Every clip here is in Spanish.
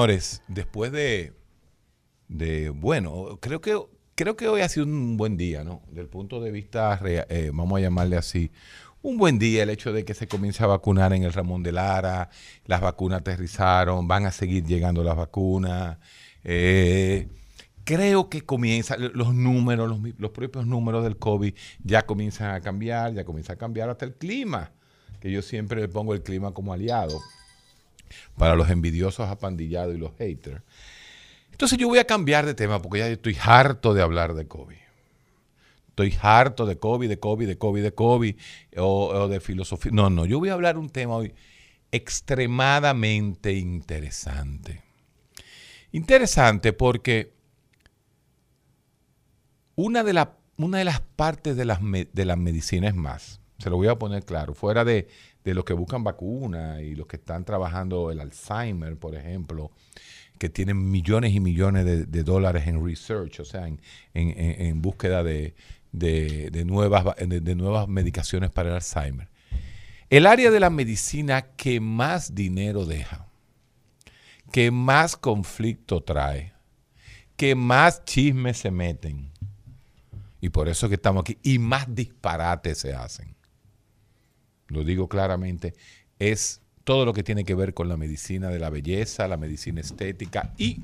Señores, después de, bueno, creo que creo que hoy ha sido un buen día, ¿no? Del punto de vista, eh, vamos a llamarle así, un buen día el hecho de que se comience a vacunar en el Ramón de Lara, las vacunas aterrizaron, van a seguir llegando las vacunas. eh, creo que comienza, los números, los, los propios números del COVID ya comienzan a cambiar, ya comienza a cambiar hasta el clima, que yo siempre le pongo el clima como aliado para los envidiosos apandillados y los haters. Entonces yo voy a cambiar de tema porque ya estoy harto de hablar de COVID. Estoy harto de COVID, de COVID, de COVID, de COVID o, de filosofía. No, no, yo voy a hablar un tema hoy extremadamente interesante. Interesante porque una de, la- una de las partes de las, de las medicinas más, se lo voy a poner claro, fuera de, de los que buscan vacunas y los que están trabajando el Alzheimer, por ejemplo, que tienen millones y millones de, dólares en research, o sea, en, en- en- búsqueda de, de- de nuevas, va- de- de nuevas medicaciones para el Alzheimer. El área de la medicina que más dinero deja, que más conflicto trae, que más chismes se meten, y por eso que estamos aquí, y más disparates se hacen. Lo digo claramente, es todo lo que tiene que ver con la medicina de la belleza, la medicina estética y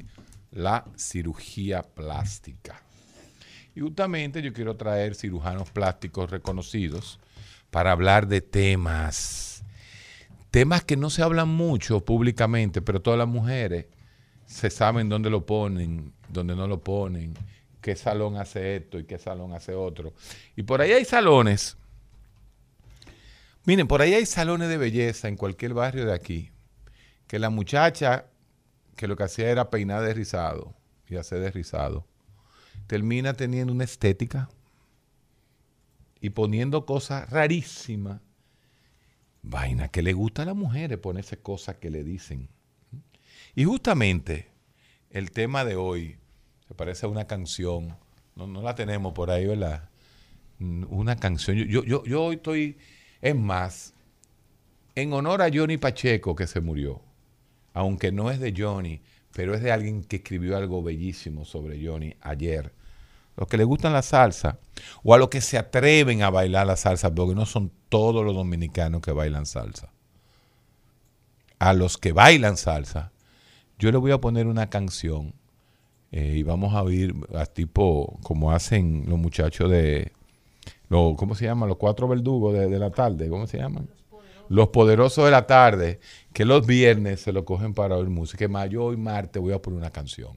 la cirugía plástica. Y justamente yo quiero traer cirujanos plásticos reconocidos para hablar de temas, temas que no se hablan mucho públicamente, pero todas las mujeres se saben dónde lo ponen, dónde no lo ponen, qué salón hace esto y qué salón hace otro. Y por ahí hay salones, miren, por ahí hay salones de belleza en cualquier barrio de aquí, que la muchacha que lo que hacía era peinar de y hacer de termina teniendo una estética y poniendo cosas rarísimas. Vaina que le gusta a las mujeres ponerse cosas que le dicen. Y justamente el tema de hoy se parece a una canción. No, no la tenemos por ahí, ¿verdad? Una canción. Yo, yo, yo hoy estoy, es más, en honor a Johnny Pacheco que se murió, aunque no es de Johnny, pero es de alguien que escribió algo bellísimo sobre Johnny ayer. Los que le gustan la salsa, o a los que se atreven a bailar la salsa, porque no son todos los dominicanos que bailan salsa. A los que bailan salsa, yo le voy a poner una canción eh, y vamos a oír a tipo como hacen los muchachos de, lo, ¿cómo se llama? Los cuatro verdugos de, la tarde, ¿cómo se llaman? Los poderosos de la tarde, que los viernes se lo cogen para oír música. Es más, yo hoy martes voy a poner una canción.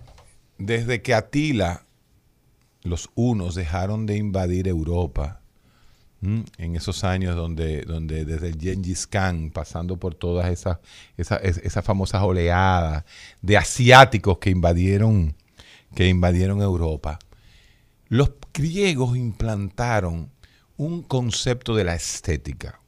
desde que Atila, los unos dejaron de invadir Europa, en esos años donde, donde desde el Gengis Khan, pasando por todas esas, esas, es- esas famosas oleadas de asiáticos que invadieron, que invadieron Europa, los griegos implantaron un concepto de la estética.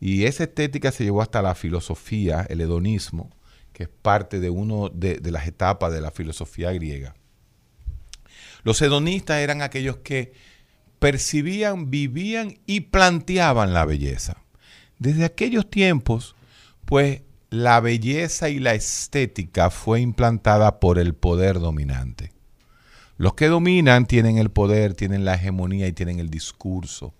Y esa estética se llevó hasta la filosofía, el hedonismo, que es parte de una de, de las etapas de la filosofía griega. Los hedonistas eran aquellos que percibían, vivían y planteaban la belleza. Desde aquellos tiempos, pues la belleza y la estética fue implantada por el poder dominante. Los que dominan tienen el poder, tienen la hegemonía y tienen el discurso.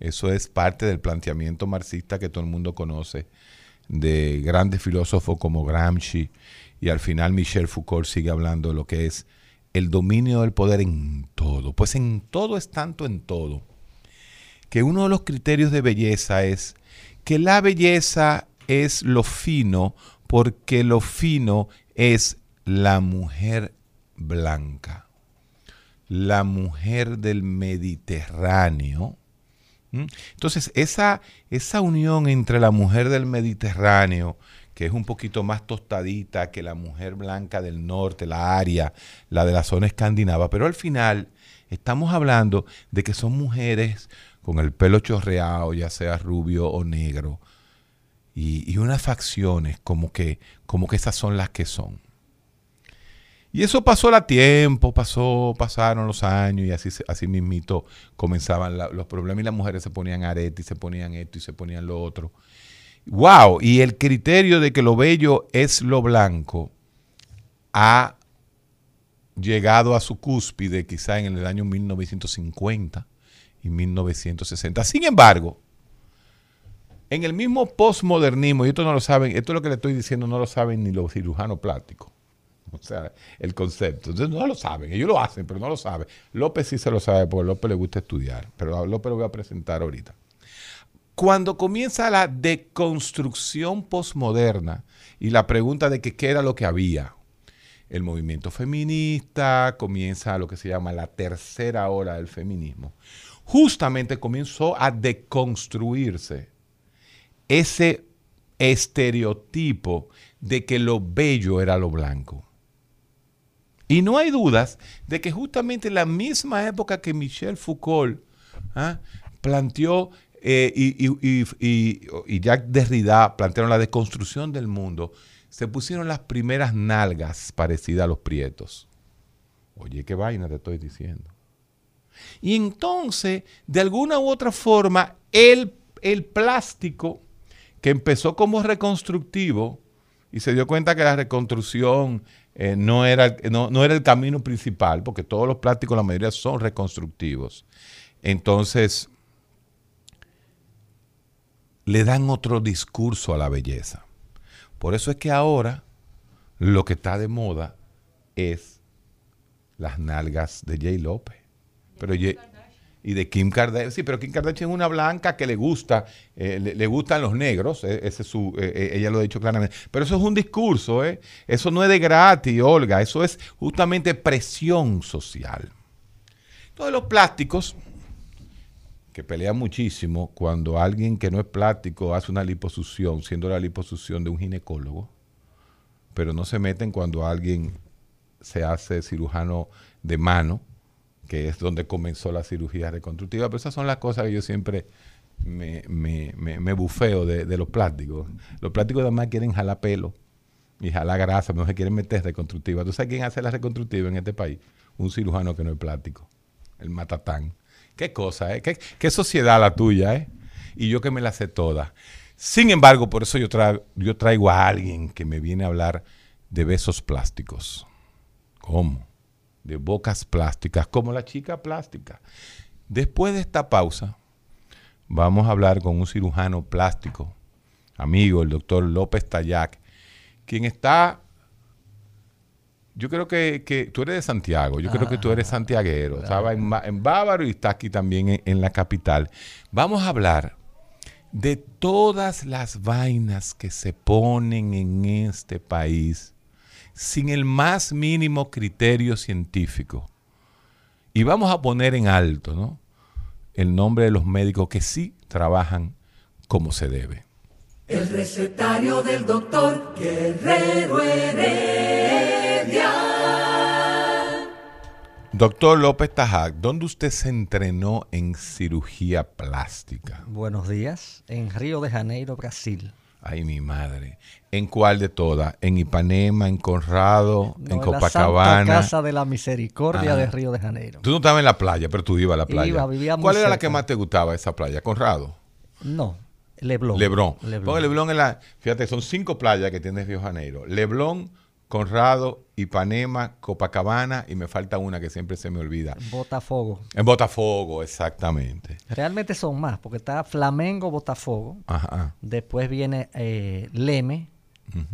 Eso es parte del planteamiento marxista que todo el mundo conoce, de grandes filósofos como Gramsci y al final Michel Foucault sigue hablando de lo que es el dominio del poder en todo. Pues en todo es tanto en todo, que uno de los criterios de belleza es que la belleza es lo fino porque lo fino es la mujer blanca, la mujer del Mediterráneo. ¿Mm? Entonces, esa, esa unión entre la mujer del Mediterráneo, que es un poquito más tostadita que la mujer blanca del norte, la aria, la de la zona escandinava, pero al final estamos hablando de que son mujeres con el pelo chorreado, ya sea rubio o negro, y, unas facciones como que, como que esas son las que son. Y eso pasó a tiempo, pasó, pasaron los años y así, así mismito comenzaban los problemas y las mujeres se ponían arete y se ponían esto y se ponían lo otro. ¡Wow! Y el criterio de que lo bello es lo blanco ha llegado a su cúspide quizá en el año 1950 y 1960. Sin embargo, en el mismo postmodernismo, y esto no lo saben, esto es lo que le estoy diciendo, no lo saben ni los cirujanos plásticos. O sea, el concepto. Entonces no lo saben, ellos lo hacen, pero no lo saben. López sí se lo sabe, porque López le gusta estudiar, pero a López lo voy a presentar ahorita. Cuando comienza la deconstrucción postmoderna y la pregunta de qué era lo que había, el movimiento feminista, comienza lo que se llama la tercera ola del feminismo, justamente comenzó a deconstruirse ese estereotipo de que lo bello era lo blanco. Y no hay dudas de que justamente en la misma época que Michel Foucault ¿ah? planteó eh, y, y- y- y- Jacques Derrida plantearon la deconstrucción del mundo, se pusieron las primeras nalgas parecidas a los prietos. Oye, qué vaina te estoy diciendo. Y entonces, de alguna u otra forma, el, el plástico que empezó como reconstructivo y se dio cuenta que la reconstrucción eh, no, era, no, no era el camino principal, porque todos los plásticos, la mayoría son reconstructivos. Entonces, le dan otro discurso a la belleza. Por eso es que ahora lo que está de moda es las nalgas de Jay López. Pero Jay- y de Kim Kardashian. Sí, pero Kim Kardashian es una blanca que le gusta, eh, le, gustan los negros. eh, ese es su, eh, ella lo ha dicho claramente. Pero eso es un discurso. Eso no es de gratis, Olga. Eso es justamente presión social. Todos los plásticos que pelean muchísimo cuando alguien que no es plástico hace una liposucción, siendo la liposucción de un ginecólogo, pero no se meten cuando alguien se hace cirujano de mano, que es donde comenzó la cirugía reconstructiva. Pero esas son las cosas que yo siempre me, me- me- me bufeo de, de los plásticos. Los plásticos además quieren jalar pelo y jalar grasa, no se quieren meter reconstructiva. ¿Tú sabes quién hace la reconstructiva en este país? Un cirujano que no es plástico, el matatán. Qué cosa, ¿eh? Qué, qué sociedad la tuya, ¿eh? Y yo que me la sé toda. Sin embargo, por eso yo, tra- yo traigo a alguien que me viene a hablar de besos plásticos. ¿Cómo? De bocas plásticas, como la chica plástica. Después de esta pausa, vamos a hablar con un cirujano plástico, amigo, el doctor López Tayac, quien está yo creo que, que tú eres de Santiago, yo creo que tú eres santiaguero, estaba en, en Bávaro y está aquí también en, en la capital. Vamos a hablar de todas las vainas que se ponen en este país sin el más mínimo criterio científico. Y vamos a poner en alto, ¿no? el nombre de los médicos que sí trabajan como se debe. El recetario del doctor Guerrero Heredia. Doctor López Tajac, ¿dónde usted se entrenó en cirugía plástica? Buenos días, en Río de Janeiro, Brasil. Ay, mi madre. ¿En cuál de todas? ¿En Ipanema, en Conrado, No, en la Copacabana? Santa Casa de la Misericordia Ah. de Río de Janeiro. Tú no estabas en la playa, pero tú ibas a la playa. Iba, vivía muy ¿Cuál era la que más te gustaba esa playa? Conrado. No, Leblon. Lebrón. Leblon. Porque Leblón es la. Fíjate, son cinco playas que tiene Río de Janeiro: Leblón, Conrado, Ipanema, Copacabana y me falta una que siempre se me olvida. Botafogo. En Botafogo, exactamente. Realmente son más, porque está Flamengo, Botafogo. Ajá. Después viene eh, Leme,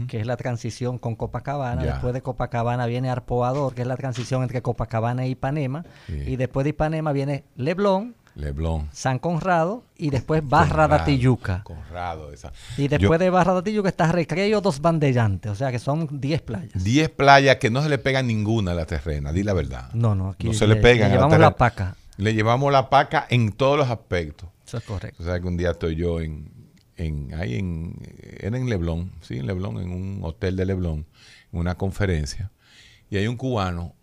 que es la transición con Copacabana. Ya. Después de Copacabana viene Arpoador, que es la transición entre Copacabana e Ipanema. Sí. Y después de Ipanema viene Leblon, Leblón. San Conrado y después Barra Conrado, da Tijuca. Conrado, esa. Y después Yo- de Barra da Tijuca está Recreo dos Bandellantes, o sea que son 10 playas. 10 playas que no se le pegan ninguna a la terrena, di la verdad. No, no, aquí No se le pegan a la llevamos la paca. Le llevamos la paca en todos los aspectos. Eso es correcto. O sea que un día estoy yo en, en ahí en, era en Leblón, sí, en Leblón, en un hotel de Leblón, en una conferencia, y hay un cubano,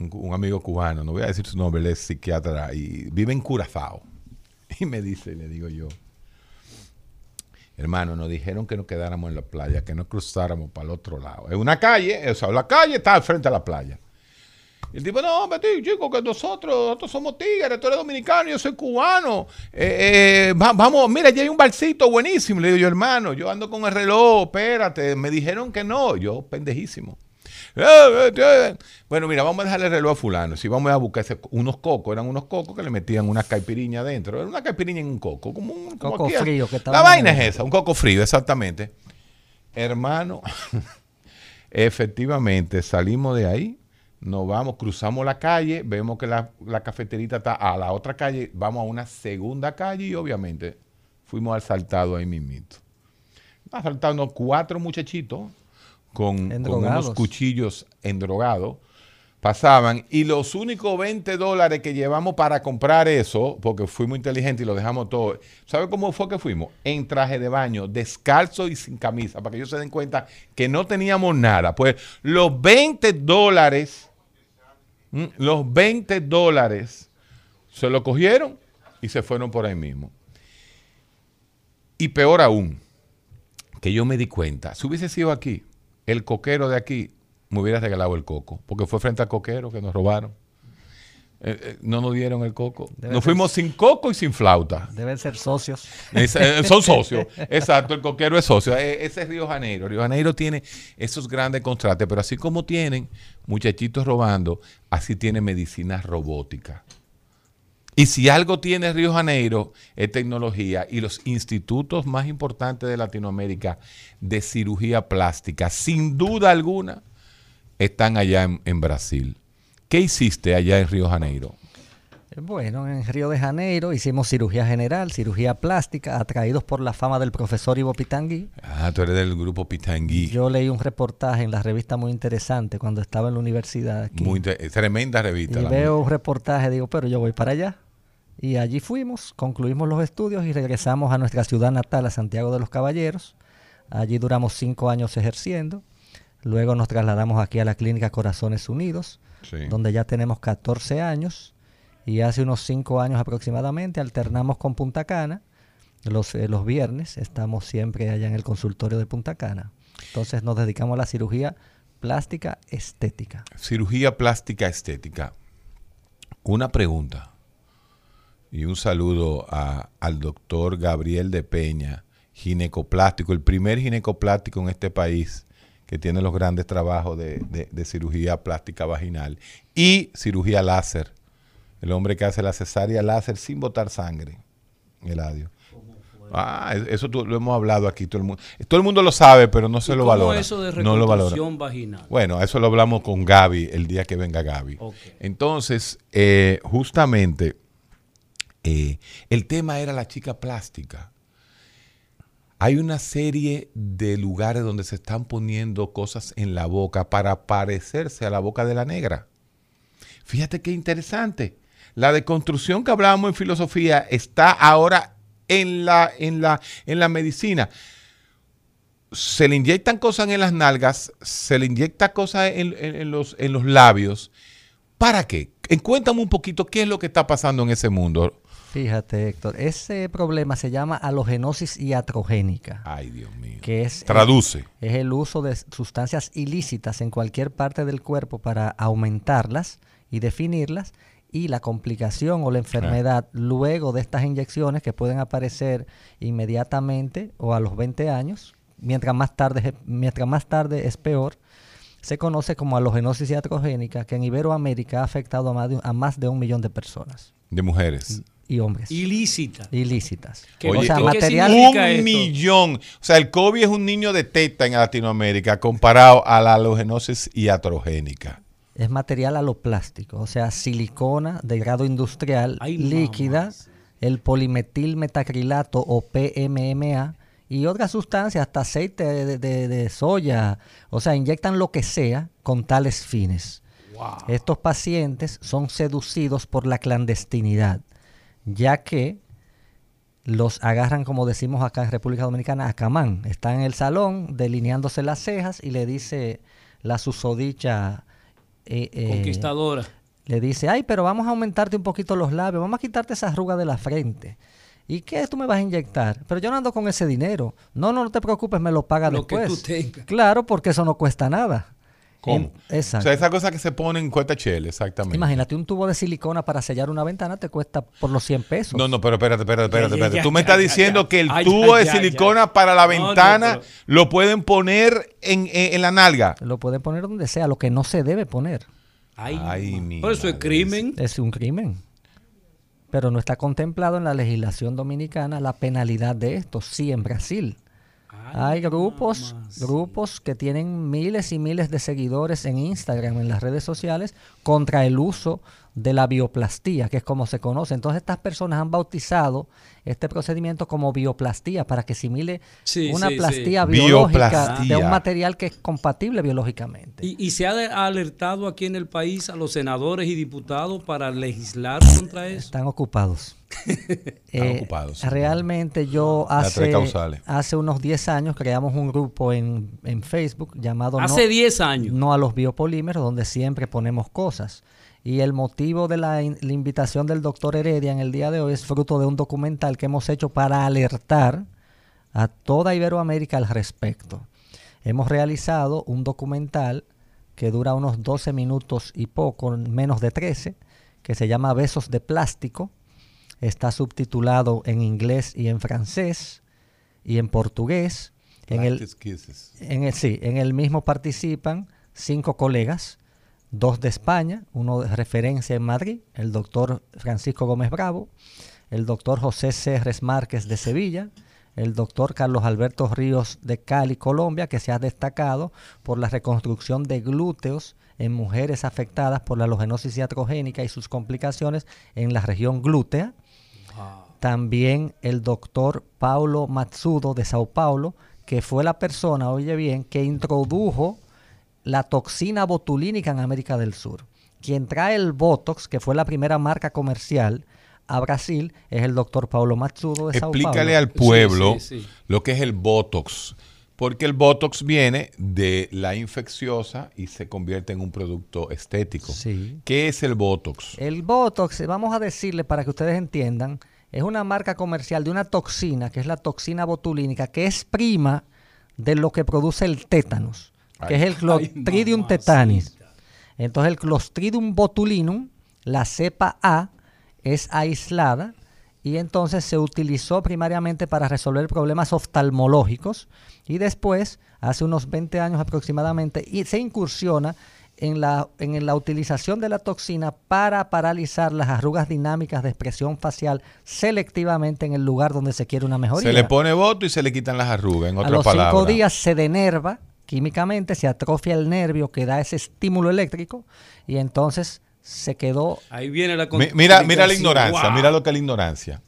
un, amigo cubano, no voy a decir su nombre, él es psiquiatra y vive en Curazao. Y me dice, le digo yo, hermano, nos dijeron que nos quedáramos en la playa, que no cruzáramos para el otro lado. Es una calle, o sea, la calle está al frente a la playa. Y el tipo, no, hombre, chico, que nosotros, nosotros somos tigres, tú eres dominicano, yo soy cubano. Eh, eh, va- vamos, mira, ya hay un barcito buenísimo. Le digo yo, hermano, yo ando con el reloj, espérate. Me dijeron que no, yo pendejísimo. Bueno, mira, vamos a dejarle el reloj a fulano. Si vamos a buscar ese- unos cocos, eran unos cocos que le metían una caipiriña adentro. Era una caipiriña en un coco, como un como Coco aquí. frío que estaba La vaina es esa, un coco frío, exactamente. Hermano, Efectivamente, salimos de ahí, nos vamos, cruzamos la calle, vemos que la, la cafeterita está a la otra calle, vamos a una segunda calle y obviamente fuimos asaltados ahí mismito. Asaltando cuatro muchachitos con, con unos cuchillos endrogados. Pasaban y los únicos 20 dólares que llevamos para comprar eso, porque fuimos inteligentes y lo dejamos todo. ¿Sabe cómo fue que fuimos? En traje de baño, descalzo y sin camisa, para que ellos se den cuenta que no teníamos nada. Pues los 20 dólares, los 20 dólares se lo cogieron y se fueron por ahí mismo. Y peor aún, que yo me di cuenta, si hubiese sido aquí, el coquero de aquí me hubiera regalado el coco, porque fue frente al coquero que nos robaron. Eh, eh, no nos dieron el coco. Debe nos ser- fuimos sin coco y sin flauta. Deben ser socios. Es- eh, son socios. Exacto, el coquero es socio. Ese es Río Janeiro. Río Janeiro tiene esos grandes contratos, pero así como tienen muchachitos robando, así tiene medicina robótica. Y si algo tiene Río Janeiro es tecnología y los institutos más importantes de Latinoamérica de cirugía plástica, sin duda alguna, están allá en, en Brasil. ¿Qué hiciste allá en Río Janeiro? Bueno, en Río de Janeiro hicimos cirugía general, cirugía plástica, atraídos por la fama del profesor Ivo Pitangui. Ah, tú eres del grupo Pitangui. Yo leí un reportaje en la revista muy interesante cuando estaba en la universidad aquí. Muy tremenda revista. y veo un reportaje, digo, pero yo voy para allá. Y allí fuimos, concluimos los estudios y regresamos a nuestra ciudad natal, a Santiago de los Caballeros. Allí duramos cinco años ejerciendo. Luego nos trasladamos aquí a la clínica Corazones Unidos, Sí. donde ya tenemos 14 años. Y hace unos cinco años aproximadamente alternamos con Punta Cana. Los, eh, los viernes estamos siempre allá en el consultorio de Punta Cana. Entonces nos dedicamos a la cirugía plástica estética. Cirugía plástica estética. Una pregunta y un saludo a- al doctor Gabriel de Peña, ginecoplástico, el primer ginecoplástico en este país que tiene los grandes trabajos de, de- de cirugía plástica vaginal y cirugía láser. El hombre que hace la cesárea láser sin botar sangre. Eladio. Ah, eso tú- lo hemos hablado aquí. Todo el, mundo, todo el mundo lo sabe, pero no se ¿Y lo cómo valora. eso de no lo valora. vaginal? Bueno, eso lo hablamos con Gaby el día que venga Gaby. Entonces, eh, justamente, eh, el tema era la chica plástica. Hay una serie de lugares donde se están poniendo cosas en la boca para parecerse a la boca de la negra. Fíjate qué interesante. La deconstrucción que hablábamos en filosofía está ahora en la, en la, en la medicina. Se le inyectan cosas en las nalgas, se le inyecta cosas en, en- en los, en los labios. ¿Para qué? Cuéntame un poquito qué es lo que está pasando en ese mundo. Fíjate, Héctor, ese problema se llama halogenosis iatrogénica, Ay, Dios mío. que es, Traduce. es el uso de sustancias ilícitas en cualquier parte del cuerpo para aumentarlas y definirlas y la complicación o la enfermedad luego de estas inyecciones que pueden aparecer inmediatamente o a los 20 años, mientras más tarde, es- mientras más tarde es peor, se conoce como halogenosis iatrogénica que en Iberoamérica ha afectado a más de, un- a más de un millón de personas De mujeres. y hombres Ilícita. ilícitas. ¿Qué- o sea, qué material significa? un esto? millón. O sea, el COVID es un niño de teta en Latinoamérica comparado a la halogenosis iatrogénica. Es material aloplástico, o sea, silicona de grado industrial Ay, líquida, el polimetil metacrilato o PMMA y otras sustancias, hasta aceite de, de- de soya, o sea, inyectan lo que sea con tales fines. Estos pacientes son seducidos por la clandestinidad, ya que los agarran, como decimos acá en República Dominicana, a camán. Está en el salón delineándose las cejas y le dice la susodicha eh, eh, Conquistadora. le dice, ay, pero vamos a aumentarte un poquito los labios, vamos a quitarte esa arruga de la frente. ¿Y qué tú me vas a inyectar? Pero yo no ando con ese dinero. No, no, no te preocupes, me lo paga Lo que después. tú tengas. Claro, porque eso no cuesta nada. ¿Cómo? En- exacto. O sea, esa cosa que se pone en cuesta chela, exactamente. Imagínate, un tubo de silicona para sellar una ventana te cuesta por los 100 pesos. No, no, pero espérate, espérate, espérate. Ya, espérate. ya, Tú me ya, estás ya, diciendo ya. que el Ay, tubo ya, de silicona ya. para la No, no, ventana pero- lo pueden poner en, en- en la nalga. Lo pueden poner donde sea, lo que no se debe poner. Ay, Ay, ma- mi Por eso es crimen. Es un crimen. Pero no está contemplado en la legislación dominicana la penalidad de esto. Sí, en Brasil. Hay grupos, grupos que tienen miles y miles de seguidores en Instagram, en las redes sociales, contra el uso de la bioplastía, que es como se conoce. Entonces estas personas han bautizado este procedimiento como bioplastía para que simile Sí, una sí, sí. plastía biológica de un material que es compatible biológicamente. Y, y se ha alertado aquí en el país a los senadores y diputados para legislar contra eso. Están ocupados. Están ocupados, sí. Realmente yo hace, hace unos 10 años creamos un grupo en, en Facebook llamado Hace no, 10 años. no a los biopolímeros, donde siempre ponemos cosas. Y el motivo de la, in- la invitación del doctor Heredia en el día de hoy es fruto de un documental que hemos hecho para alertar a toda Iberoamérica al respecto. Hemos realizado un documental que dura unos 12 minutos y poco, menos de 13, que se llama Besos de Plástico. Está subtitulado en inglés y en francés y en portugués. En el, en el, sí, en el mismo participan cinco colegas, dos de España, uno de referencia en Madrid, el doctor Francisco Gómez Bravo, el doctor José Serres Márquez de Sevilla, el doctor Carlos Alberto Ríos de Cali, Colombia, que se ha destacado por la reconstrucción de glúteos en mujeres afectadas por la halogenosis iatrogénica y sus complicaciones en la región glútea. También el doctor Paulo Matsudo de Sao Paulo, que fue la persona, oye bien, que introdujo la toxina botulínica en América del Sur. Quien trae el Botox, que fue la primera marca comercial a Brasil, es el doctor Paulo Matsudo de Sao Explícale Paulo. al pueblo Sí, sí, sí. lo que es el Botox. Porque el Botox viene de la infecciosa y se convierte en un producto estético. Sí. ¿Qué es el Botox? El Botox, vamos a decirle para que ustedes entiendan, es una marca comercial de una toxina, que es la toxina botulínica, que es prima de lo que produce el tétanos, que Ay. es el Clostridium mamacita. tetanis. Entonces el Clostridium botulinum, la cepa A, es aislada y entonces se utilizó primariamente para resolver problemas oftalmológicos y después, hace unos 20 años aproximadamente, y se incursiona en la, en la utilización de la toxina para paralizar las arrugas dinámicas de expresión facial selectivamente en el lugar donde se quiere una mejoría. Se le pone voto y se le quitan las arrugas, en A otras los palabras. cinco días se denerva químicamente, se atrofia el nervio que da ese estímulo eléctrico y entonces se quedó Ahí viene la Mi- Mira, mira la ignorancia, Wow. mira lo que es la ignorancia.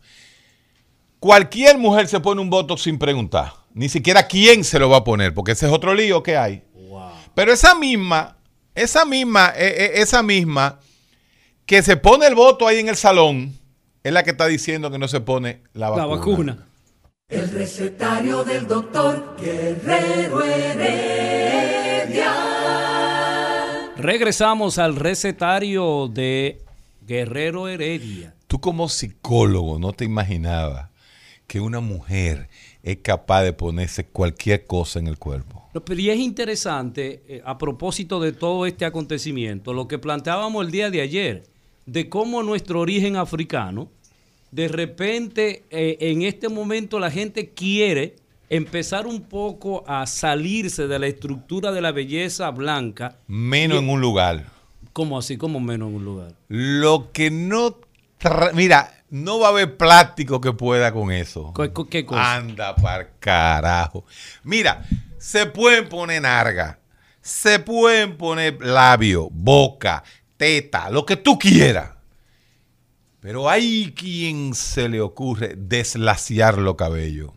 Cualquier mujer se pone un Botox sin preguntar. Ni siquiera quién se lo va a poner, porque ese es otro lío que hay. Pero esa misma, esa misma, eh, eh, esa misma, que se pone el voto ahí en el salón es la que está diciendo que no se pone la vacuna. La vacuna. El recetario del doctor Guerrero Heredia. Regresamos al recetario de Guerrero Heredia. Tú como psicólogo no te imaginabas que una mujer es capaz de ponerse cualquier cosa en el cuerpo. No, Pero y es interesante, eh, a propósito de todo este acontecimiento, lo que planteábamos el día de ayer, de cómo nuestro origen africano, de repente, eh, en este momento la gente quiere empezar un poco a salirse de la estructura de la belleza blanca, Menos en un lugar. como así, como menos en un lugar. Lo que no... Mira, no va a haber plástico que pueda con eso. ¿Qué, qué- qué cosa? Anda para carajo. Mira, se pueden poner narga, se pueden poner labio, boca, teta, lo que tú quieras. Pero hay quien se le ocurre deslaciar los cabellos.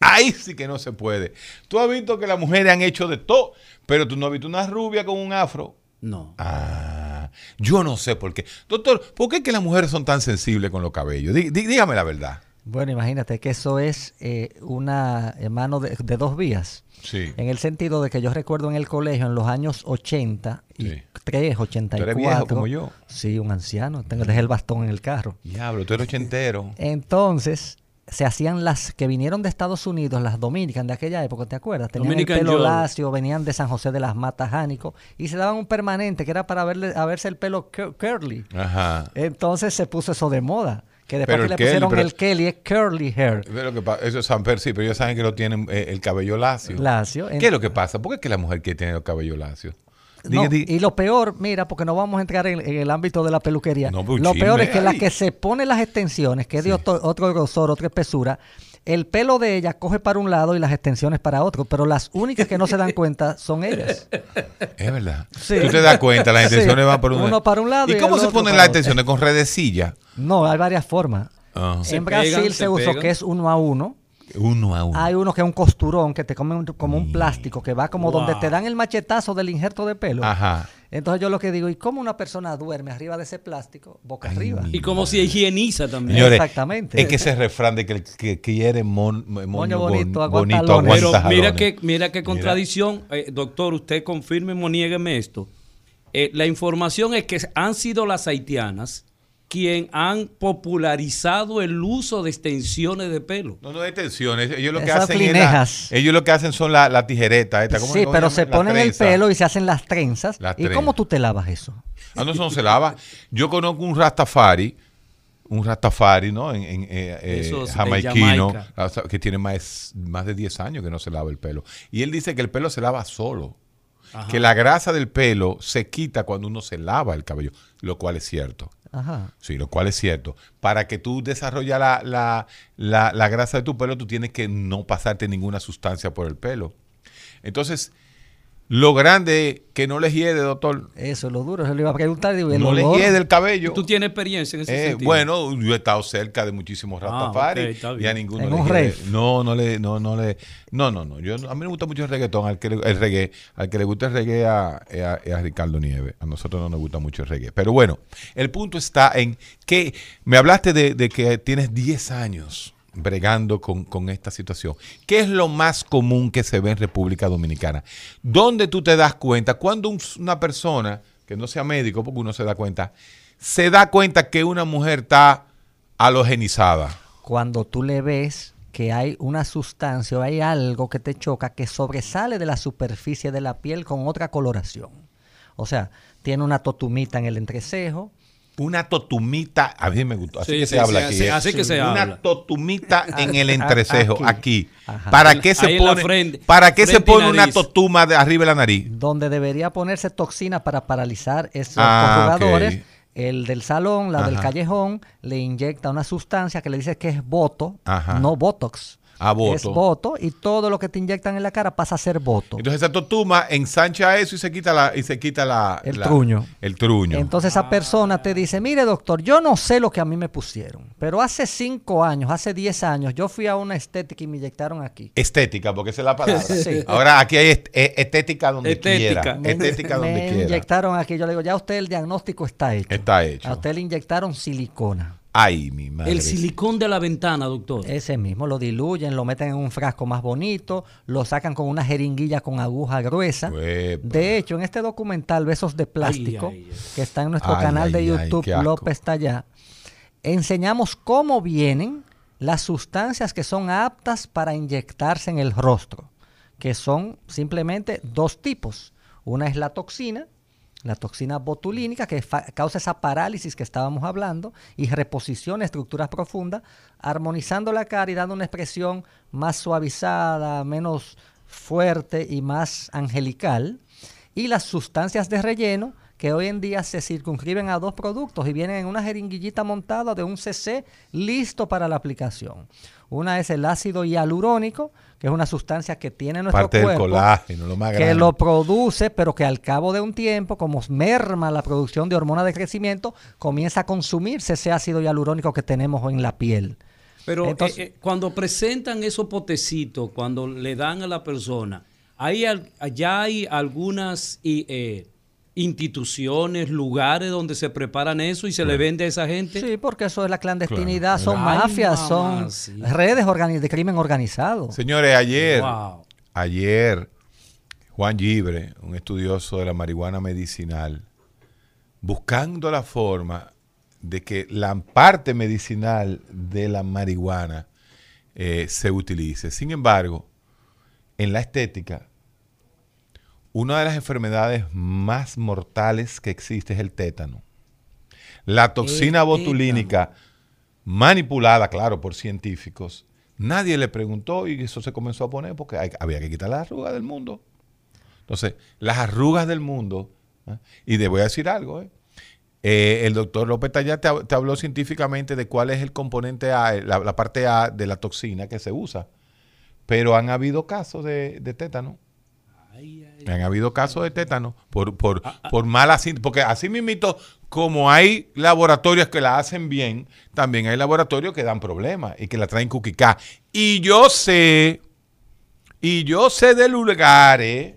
Ahí sí que no se puede. Tú has visto que las mujeres han hecho de todo, pero tú no has visto una rubia con un afro. No. Ah, yo no sé por qué. Doctor, ¿por qué es que las mujeres son tan sensibles con los cabellos? Dí- dí- dígame la verdad. Bueno, imagínate que eso es eh, una mano de, de dos vías. Sí. En el sentido de que yo recuerdo en el colegio en los años 80 y Sí. 3, 84. Tú eres viejo como yo. Sí, un anciano. Tengo, dejé el bastón en el carro. Diablo, tú eres ochentero. Entonces, se hacían las que vinieron de Estados Unidos, las dominican de aquella época, ¿te acuerdas? Tenían Dominican el pelo Joe. lacio, venían de San José de las Matas, Jánico, y se daban un permanente que era para verle, a verse el pelo cur- curly. Ajá. Entonces se puso eso de moda. Que después Pero que le Kelly, pusieron pero- el Kelly es curly hair. Ve lo que Eso es San sí, pero ellos saben que lo tienen eh, el cabello lacio. Lacio. ¿Qué es lo que pasa? ¿Por qué es que la mujer quiere tener el cabello lacio? No, y lo peor, mira, porque no vamos a entrar en, en el ámbito de la peluquería. No, pero lo peor es que la que se pone las extensiones, que es de otro, otro grosor, otra espesura, el pelo de ella coge para un lado y las extensiones para otro, pero las únicas que no se dan cuenta son ellas. Es verdad. Sí. Tú te das cuenta, las Sí. intenciones van por un Uno para un lado ¿Y y cómo se ponen las otro. intenciones? ¿Con redecilla? No, hay varias formas. Se en pegan, Brasil se se, usó que es uno a uno. Uno a uno. Hay uno que es un costurón que te come un- como un plástico que va como donde te dan el machetazo del injerto de pelo. Ajá. Entonces yo lo que digo, ¿y cómo una persona duerme arriba de ese plástico, boca arriba? Y como si higieniza también. Señores, Exactamente. Es que ese refrán de que el que quiere mon- moño, Moño bon- bonito, aguanta bonito jalones. Pero aguanta mira que, mira qué contradicción, Eh, doctor, usted confirme o niégueme esto. Eh, la información es que han sido las haitianas quien han popularizado el uso de extensiones de pelo. No, no hay tensiones. Ellos lo que Esas hacen es la- ellos lo que hacen son la, la tijereta esta. ¿cómo- Sí, pero se ponen el pelo y se hacen las trenzas. Las ¿Y cómo tú te lavas eso? Ah, no, eso no se lava. Yo conozco un Rastafari, un Rastafari, ¿no? En, en, eh, eh, Eso es de jamaiquino, que tiene más, más de 10 años que no se lava el pelo. Y él dice que el pelo se lava solo. Que la grasa del pelo se quita cuando uno se lava el cabello, lo cual es cierto. Ajá. Sí, lo cual es cierto. Para que tú desarrolles la, la, la, la grasa de tu pelo, tú tienes que no pasarte ninguna sustancia por el pelo. Entonces, lo grande es que no le hiede, doctor. Eso es lo duro. Eso le iba a preguntar. Digo, No le olor. hiede el cabello. ¿Tú tienes experiencia en ese Eh, sentido? bueno, yo he estado cerca de muchísimos Ah, Rastafari ok, está y a ninguno le hiede. No, no le, no, no le, no, no, no. Yo, a mí me gusta mucho el reggaetón, al que le- el reggae, al que le gusta el reggae a, a- es a Ricardo Nieves. A nosotros no nos gusta mucho el reggae. Pero bueno, el punto está en que me hablaste de, de que tienes 10 años bregando con, con esta situación. ¿Qué es lo más común que se ve en República Dominicana? ¿Dónde tú te das cuenta? Cuando un- una persona, que no sea médico, porque uno se da cuenta, se da cuenta que una mujer está halogenizada. Cuando tú le ves que hay una sustancia o hay algo que te choca que sobresale de la superficie de la piel con otra coloración. O sea, tiene una totumita en el entrecejo. Una totumita, a mí me gustó, así Sí, que sí, se habla sí, aquí. así- ¿eh? así que se una habla. totumita en el A- entrecejo, aquí. ¿Para qué se pone, frente- ¿para qué se pone una totuma de arriba de la nariz? donde debería ponerse toxina para paralizar esos Ah. El del salón, la del callejón, le inyecta una sustancia que le dice que es boto, Ajá. no botox. Ah, voto. Es voto y todo lo que te inyectan en la cara pasa a ser voto. Entonces esa totuma ensancha eso y se quita la y se quita la El la- truño. El truño. Entonces esa persona te dice, mire doctor, yo no sé lo que a mí me pusieron, pero hace 5 años, hace 10 años, yo fui a una estética y me inyectaron aquí. Estética, porque esa es la palabra. Sí. Ahora aquí hay est- eh, estética donde Estética. quiera. Me, Estética me donde quiera. inyectaron aquí, yo le digo, ya usted el diagnóstico está hecho. Está hecho. A usted le inyectaron silicona. Ay, mi madre. El silicón de la ventana, doctor. Ese mismo lo diluyen, lo meten en un frasco más bonito, lo sacan con una jeringuilla con aguja gruesa. Uepa. De hecho, en este documental Besos de Plástico, ay, ay. que está en nuestro Ay, canal de YouTube. López está allá, enseñamos cómo vienen las sustancias que son aptas para inyectarse en el rostro, que son simplemente dos tipos. Una es la toxina, la toxina botulínica que causa esa parálisis que estábamos hablando y reposición a estructuras profundas, armonizando la cara y dando una expresión más suavizada, menos fuerte y más angelical. Y las sustancias de relleno que hoy en día se circunscriben a dos productos y vienen en una jeringuillita montada de un CC listo para la aplicación. Una es el ácido hialurónico, que es una sustancia que tiene nuestro Parte del cuerpo colágeno, lo más que grande. lo produce, pero que al cabo de un tiempo, como merma la producción de hormonas de crecimiento, comienza a consumirse ese ácido hialurónico que tenemos en la piel. Pero Entonces- eh, eh, cuando presentan esos potecitos, cuando le dan a la persona, ¿hay allá hay algunas eh, instituciones, lugares donde se preparan eso y se le vende a esa gente? Sí, porque eso es la clandestinidad, Claro. son Ay, mafias, mamá, son sí. redes de crimen organizado. Señores, ayer, Wow. ayer, Juan Gibre, un estudioso de la marihuana medicinal, buscando la forma de que la parte medicinal de la marihuana eh, se utilice. Sin embargo, en la estética, una de las enfermedades más mortales que existe es el tétano. La toxina El botulínica manipulada, claro, por científicos. Nadie le preguntó y eso se comenzó a poner porque hay- había que quitar las arrugas del mundo. Entonces, las arrugas del mundo, ¿eh? y te voy a decir algo, ¿eh? Eh, el doctor López Tallá te, hab- te habló científicamente de cuál es el componente A, la, la parte A de la toxina que se usa. Pero han habido casos de, de tétano. Han habido casos de tétano por, por, por mala sin- Porque así mismito, como hay laboratorios que la hacen bien, también hay laboratorios que dan problemas y que la traen cuquicá. Y yo sé, y yo sé de lugares.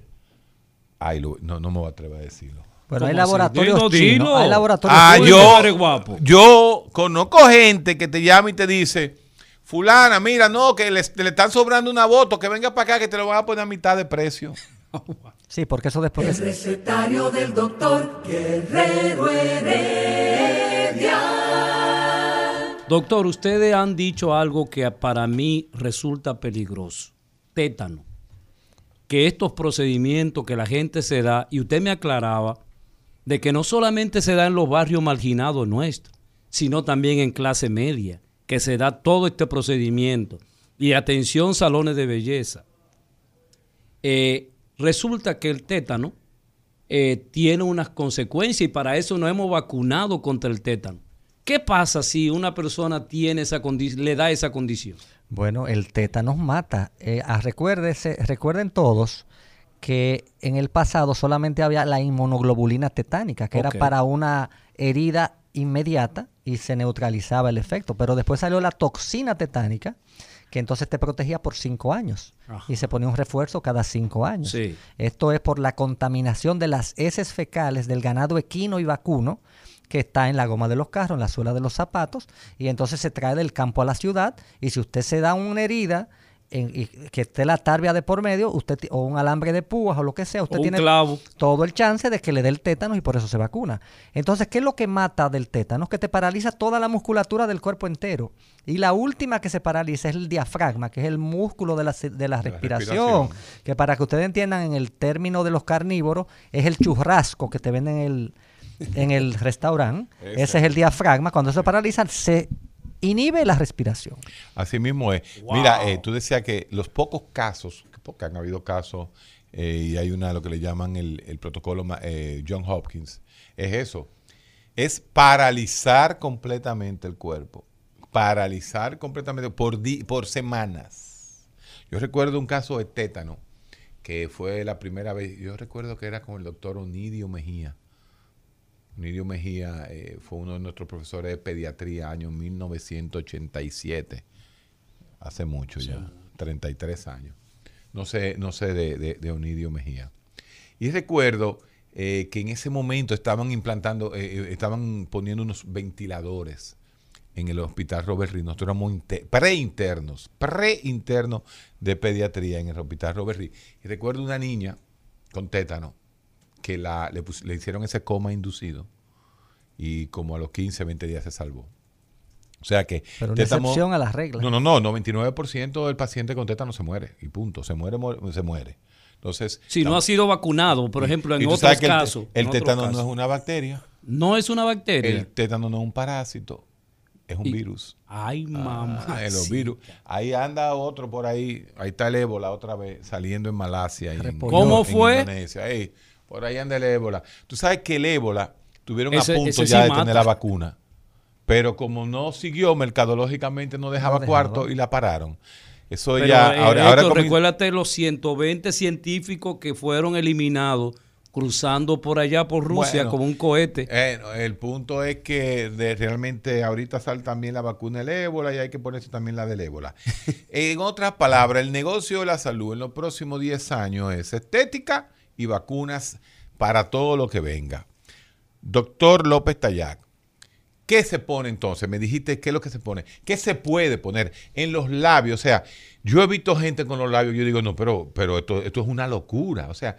Ay, no, no me voy a atrever a decirlo. Bueno, hay laboratorios chinos, hay laboratorios Ah, yo, guapo. yo conozco gente que te llama y te dice, fulana, mira, no, que le, le están sobrando una voto, que venga para acá, que te lo van a poner a mitad de precio. Sí, porque eso después El recetario del doctor Guerrero Heredia. Doctor, ustedes han dicho algo que para mí resulta peligroso. Tétano. Que estos procedimientos que la gente se da, y usted me aclaraba, de que no solamente se da en los barrios marginados nuestros, sino también en clase media, que se da todo este procedimiento. Y atención, salones de belleza. Eh, resulta que el tétano eh, tiene unas consecuencias y para eso nos hemos vacunado contra el tétano. ¿Qué pasa si una persona tiene esa le da esa condición? Bueno, el tétanos mata. Eh, ah, recuérdese- recuerden todos que en el pasado solamente había la inmunoglobulina tetánica, que era para una herida inmediata y se neutralizaba el efecto. Pero después salió la toxina tetánica, que entonces te protegía por cinco años. Ajá. Y se ponía un refuerzo cada cinco años. Sí. Esto es por la contaminación de las heces fecales del ganado equino y vacuno que está en la goma de los carros, en la suela de los zapatos, y entonces se trae del campo a la ciudad, y si usted se da una herida en- y que esté la tarbia de por medio, usted o un alambre de púas o lo que sea, usted O tiene clavo. todo el chance de que le dé el tétanos y por eso se vacuna. Entonces, ¿qué es lo que mata del tétanos? Que te paraliza toda la musculatura del cuerpo entero. Y la última que se paraliza es el diafragma, que es el músculo de la, de la respiración, respiración. que para que ustedes entiendan en el término de los carnívoros, es el churrasco que te venden en el, en el restaurante. Ese. Es el diafragma. Cuando se paraliza, se inhibe la respiración. Así mismo es. Wow. Mira, eh, tú decías que los pocos casos, que porque han habido casos, eh, y hay una, lo que le llaman el, el protocolo eh, John Hopkins, es eso. Es paralizar completamente el cuerpo. Paralizar completamente por, di- por semanas. Yo recuerdo un caso de tétano, que fue la primera vez, yo recuerdo que era con el doctor Onidio Mejía. Onidio Mejía eh, fue uno de nuestros profesores de pediatría, año 1987, hace mucho ya, 33 años. No sé, no sé de, de, de Onidio Mejía. Y recuerdo eh, que en ese momento estaban implantando, eh, estaban poniendo unos ventiladores en el hospital Robert Reed. Nosotros éramos inter- preinternos, preinternos de pediatría en el hospital Robert Reed. Y recuerdo una niña con tétano que la, le, pus- le hicieron ese coma inducido y como a los 15, 20 días se salvó. O sea que... Pero una tétano- excepción a las reglas. no, no, no, 99% del paciente con tétano se muere y punto, se muere, mu- se muere. Entonces, Si no ha sido vacunado, por ejemplo, en otros el casos. El, otros tétano no casos. es una bacteria, No es una bacteria. el tétano no es un parásito, es un Y- virus. Ay, mamá. Ah, los virus. Ahí anda otro por ahí, ahí está el ébola otra vez saliendo en Malasia y en, ¿Cómo en fue? Indonesia. Ey, por ahí anda el ébola. Tú sabes que el ébola tuvieron Ese- a punto ya sí de mata. tener la vacuna. Pero como no siguió mercadológicamente, no dejaba dejaba. cuarto y la pararon. Eso Pero, ya, eh, ahora, como- recuérdate los 120 científicos que fueron eliminados cruzando por allá por Rusia Bueno, como un cohete. Eh, el punto es que de- realmente ahorita sale también la vacuna del ébola y hay que ponerse también la del ébola. en otras palabras, el negocio de la salud en los próximos 10 años es estética y vacunas para todo lo que venga. Doctor López Tallac, ¿qué se pone entonces? Me dijiste qué es lo que se pone. ¿Qué se puede poner en los labios? O sea, yo he visto gente con los labios, yo digo, no, pero, pero esto, esto es una locura. O sea,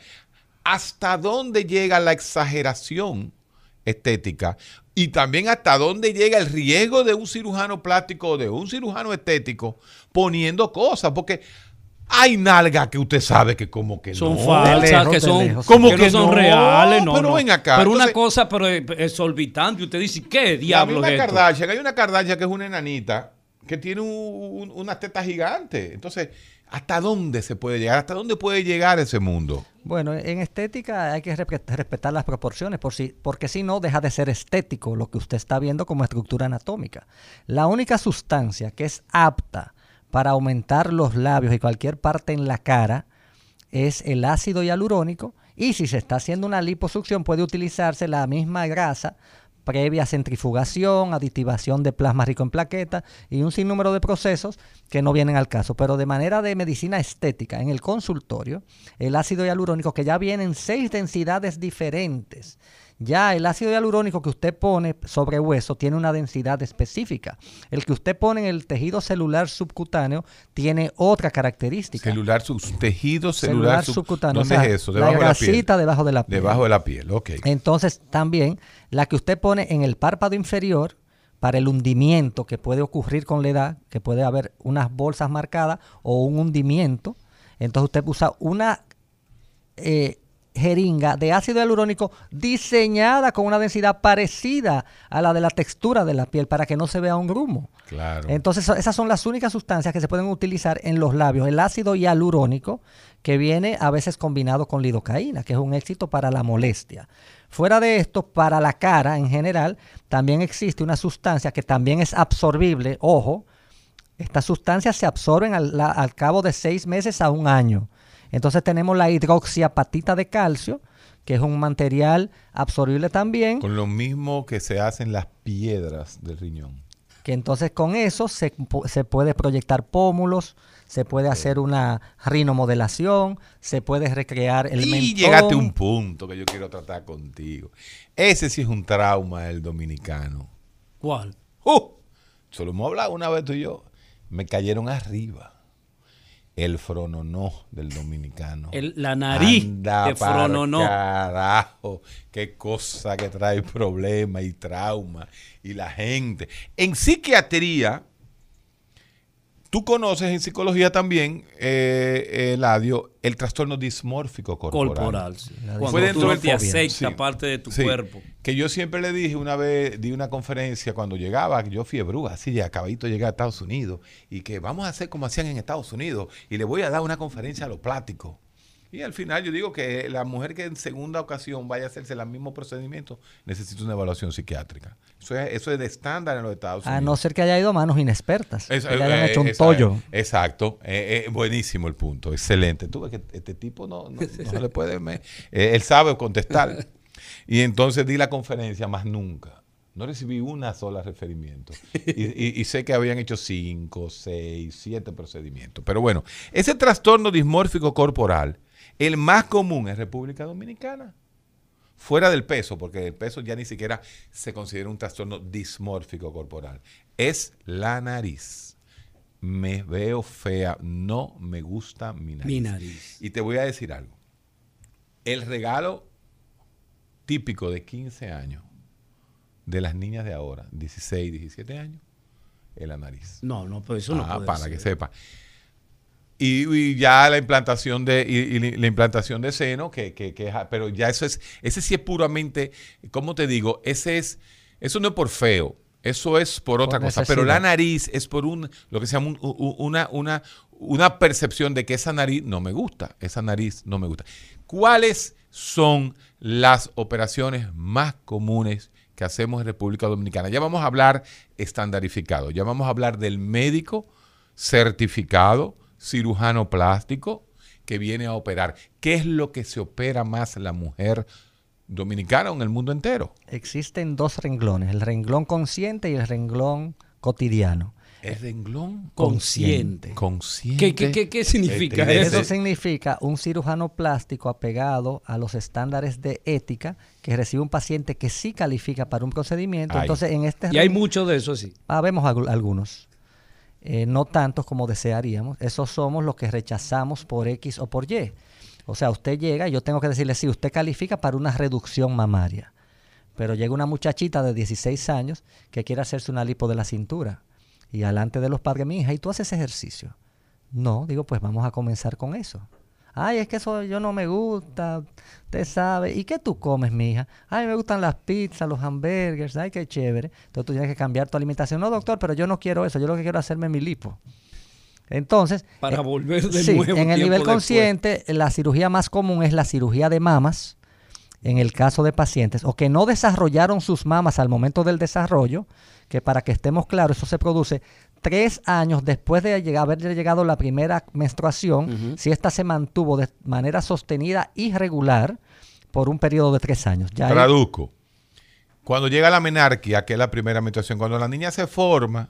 ¿hasta dónde llega la exageración estética? Y también hasta dónde llega el riesgo de un cirujano plástico o de un cirujano estético poniendo cosas. Porque hay nalgas que usted sabe que como que son no. falsas, lejos, que son, lejos. Como que que no son no, reales. No, pero no. ven acá, Pero una entonces- cosa pero exorbitante. Usted dice, ¿qué misma es esto? Kardashian, hay una Kardashian que es una enanita que tiene un, un- una teta gigante. Entonces, ¿hasta dónde se puede llegar? ¿Hasta dónde puede llegar ese mundo? Bueno, en estética hay que respe- respetar las proporciones, por si, porque si no deja de ser estético lo que usted está viendo como estructura anatómica. La única sustancia que es apta para aumentar los labios y cualquier parte en la cara es el ácido hialurónico y si se está haciendo una liposucción puede utilizarse la misma grasa previa centrifugación, aditivación de plasma rico en plaquetas y un sinnúmero de procesos que no vienen al caso. Pero de manera de medicina estética, en el consultorio, el ácido hialurónico, que ya viene en seis densidades diferentes, ya el ácido hialurónico que usted pone sobre hueso tiene una densidad específica. El que usted pone en el tejido celular subcutáneo tiene otra característica. Celular, sus tejidos Celular celular, sub- subcutáneo. ¿Dónde o sea, es eso? la Debajo de la piel. grasita debajo de la piel. Debajo de la piel, ok. Entonces, también la que usted pone en el párpado inferior para el hundimiento que puede ocurrir con la edad, que puede haber unas bolsas marcadas o un hundimiento. Entonces usted usa una eh, jeringa de ácido hialurónico diseñada con una densidad parecida a la de la textura de la piel para que no se vea un grumo. Claro. Entonces, esas son las únicas sustancias que se pueden utilizar en los labios. El ácido hialurónico, que viene a veces combinado con lidocaína, que es un éxito para la molestia. Fuera de esto, para la cara en general, también existe una sustancia que también es absorbible. Ojo, estas sustancias se absorben al, la- al cabo de seis meses a un año. Entonces tenemos la hidroxiapatita de calcio, que es un material absorbible también. Con lo mismo que se hacen las piedras del riñón. que entonces con eso se, se puede proyectar pómulos, se puede hacer una rinomodelación, se puede recrear el y mentón. llegaste a un punto que yo quiero tratar contigo. Ese sí es un trauma del dominicano. ¿Cuál? ¡Uh! Solo hemos hablado una vez tú y yo. Me cayeron arriba. El frononó del dominicano. El- la nariz Anda de frononó. Carajo, qué cosa que trae problema y trauma. Y la gente. En psiquiatría, tú conoces en psicología también, eh, Eladio, el trastorno dismórfico corporal. Corporal. sí. Cuando Fue dentro tú te Sí. parte de tu Sí, cuerpo. Que yo siempre le dije una vez, di una conferencia cuando llegaba, yo fiebrúa, así ya acabadito de llegar a Estados Unidos, y que vamos a hacer como hacían en Estados Unidos, y le voy a dar una conferencia a los pláticos. Y al final yo digo que la mujer que en segunda ocasión vaya a hacerse el mismo procedimiento necesita una evaluación psiquiátrica. Eso es, eso es de estándar en los Estados Unidos. A no ser que haya ido a manos inexpertas. Es- que le hayan eh, hecho un esa- tollo. Exacto. Eh, eh, buenísimo el punto. Excelente. Tú ves que este tipo no, no- no se le puede... me- él sabe contestar. Y entonces di la conferencia más nunca. No recibí una sola referimiento. Y, y- y sé que habían hecho cinco, seis, siete procedimientos. Pero bueno, ese trastorno dismórfico corporal, el más común en República Dominicana fuera del peso, porque el peso ya ni siquiera se considera un trastorno dismórfico corporal, es la nariz. Me veo fea, no me gusta mi nariz. Mi nariz. Y te voy a decir algo. El regalo típico de 15 años de las niñas de ahora, 16, 17 años, es la nariz. No, no, pero eso no Ah, puede para ser. que sepa. Y, y ya la implantación de y, y la implantación de seno, que, que, que- pero ya eso es, ese sí es puramente, ¿cómo te digo? Ese es, eso no es por feo, eso es por otra cosa. Pero la nariz es por un, lo que se llama un- una, una, una percepción de que esa nariz no me gusta, esa nariz no me gusta. ¿Cuáles son las operaciones más comunes que hacemos en República Dominicana? Ya vamos a hablar estandarificado, ya vamos a hablar del médico certificado, cirujano plástico, que viene a operar. ¿Qué es lo que se opera más la mujer dominicana o en el mundo entero? Existen dos renglones, el renglón consciente y el renglón cotidiano. El renglón Consciente. consciente. ¿Qué, qué, qué, qué significa Este, eso? Eso significa un cirujano plástico apegado a los estándares de ética que recibe un paciente que sí califica para un procedimiento. Ay. Entonces, en este Y hay ren- mucho de eso, sí. Ah, vemos algu- algunos. Eh, no tantos como desearíamos. Esos somos los que rechazamos por X o por Y. O sea, usted llega y yo tengo que decirle, sí, usted califica para una reducción mamaria. Pero llega una muchachita de 16 años que quiere hacerse una lipo de la cintura. Y alante de los padres, mi hija, ¿y tú haces ejercicio? No, digo, pues vamos a comenzar con eso. Ay, es que eso yo no me gusta, usted sabe. ¿Y qué tú comes, mi hija? Ay, me gustan las pizzas, los hamburgers, ay, qué chévere. Entonces tú tienes que cambiar tu alimentación. No, doctor, pero yo no quiero eso, yo lo que quiero es hacerme mi lipo. Entonces, Para eh, volver de sí, nuevo en el nivel después. consciente, la cirugía más común es la cirugía de mamas, en el caso de pacientes, o que no desarrollaron sus mamas al momento del desarrollo, que para que estemos claros, eso se produce tres años después de llegar- haber llegado la primera menstruación, si esta se mantuvo de manera sostenida y regular por un periodo de tres años. Ya Traduzco. Cuando llega la menarquia, que es la primera menstruación, cuando la niña se forma,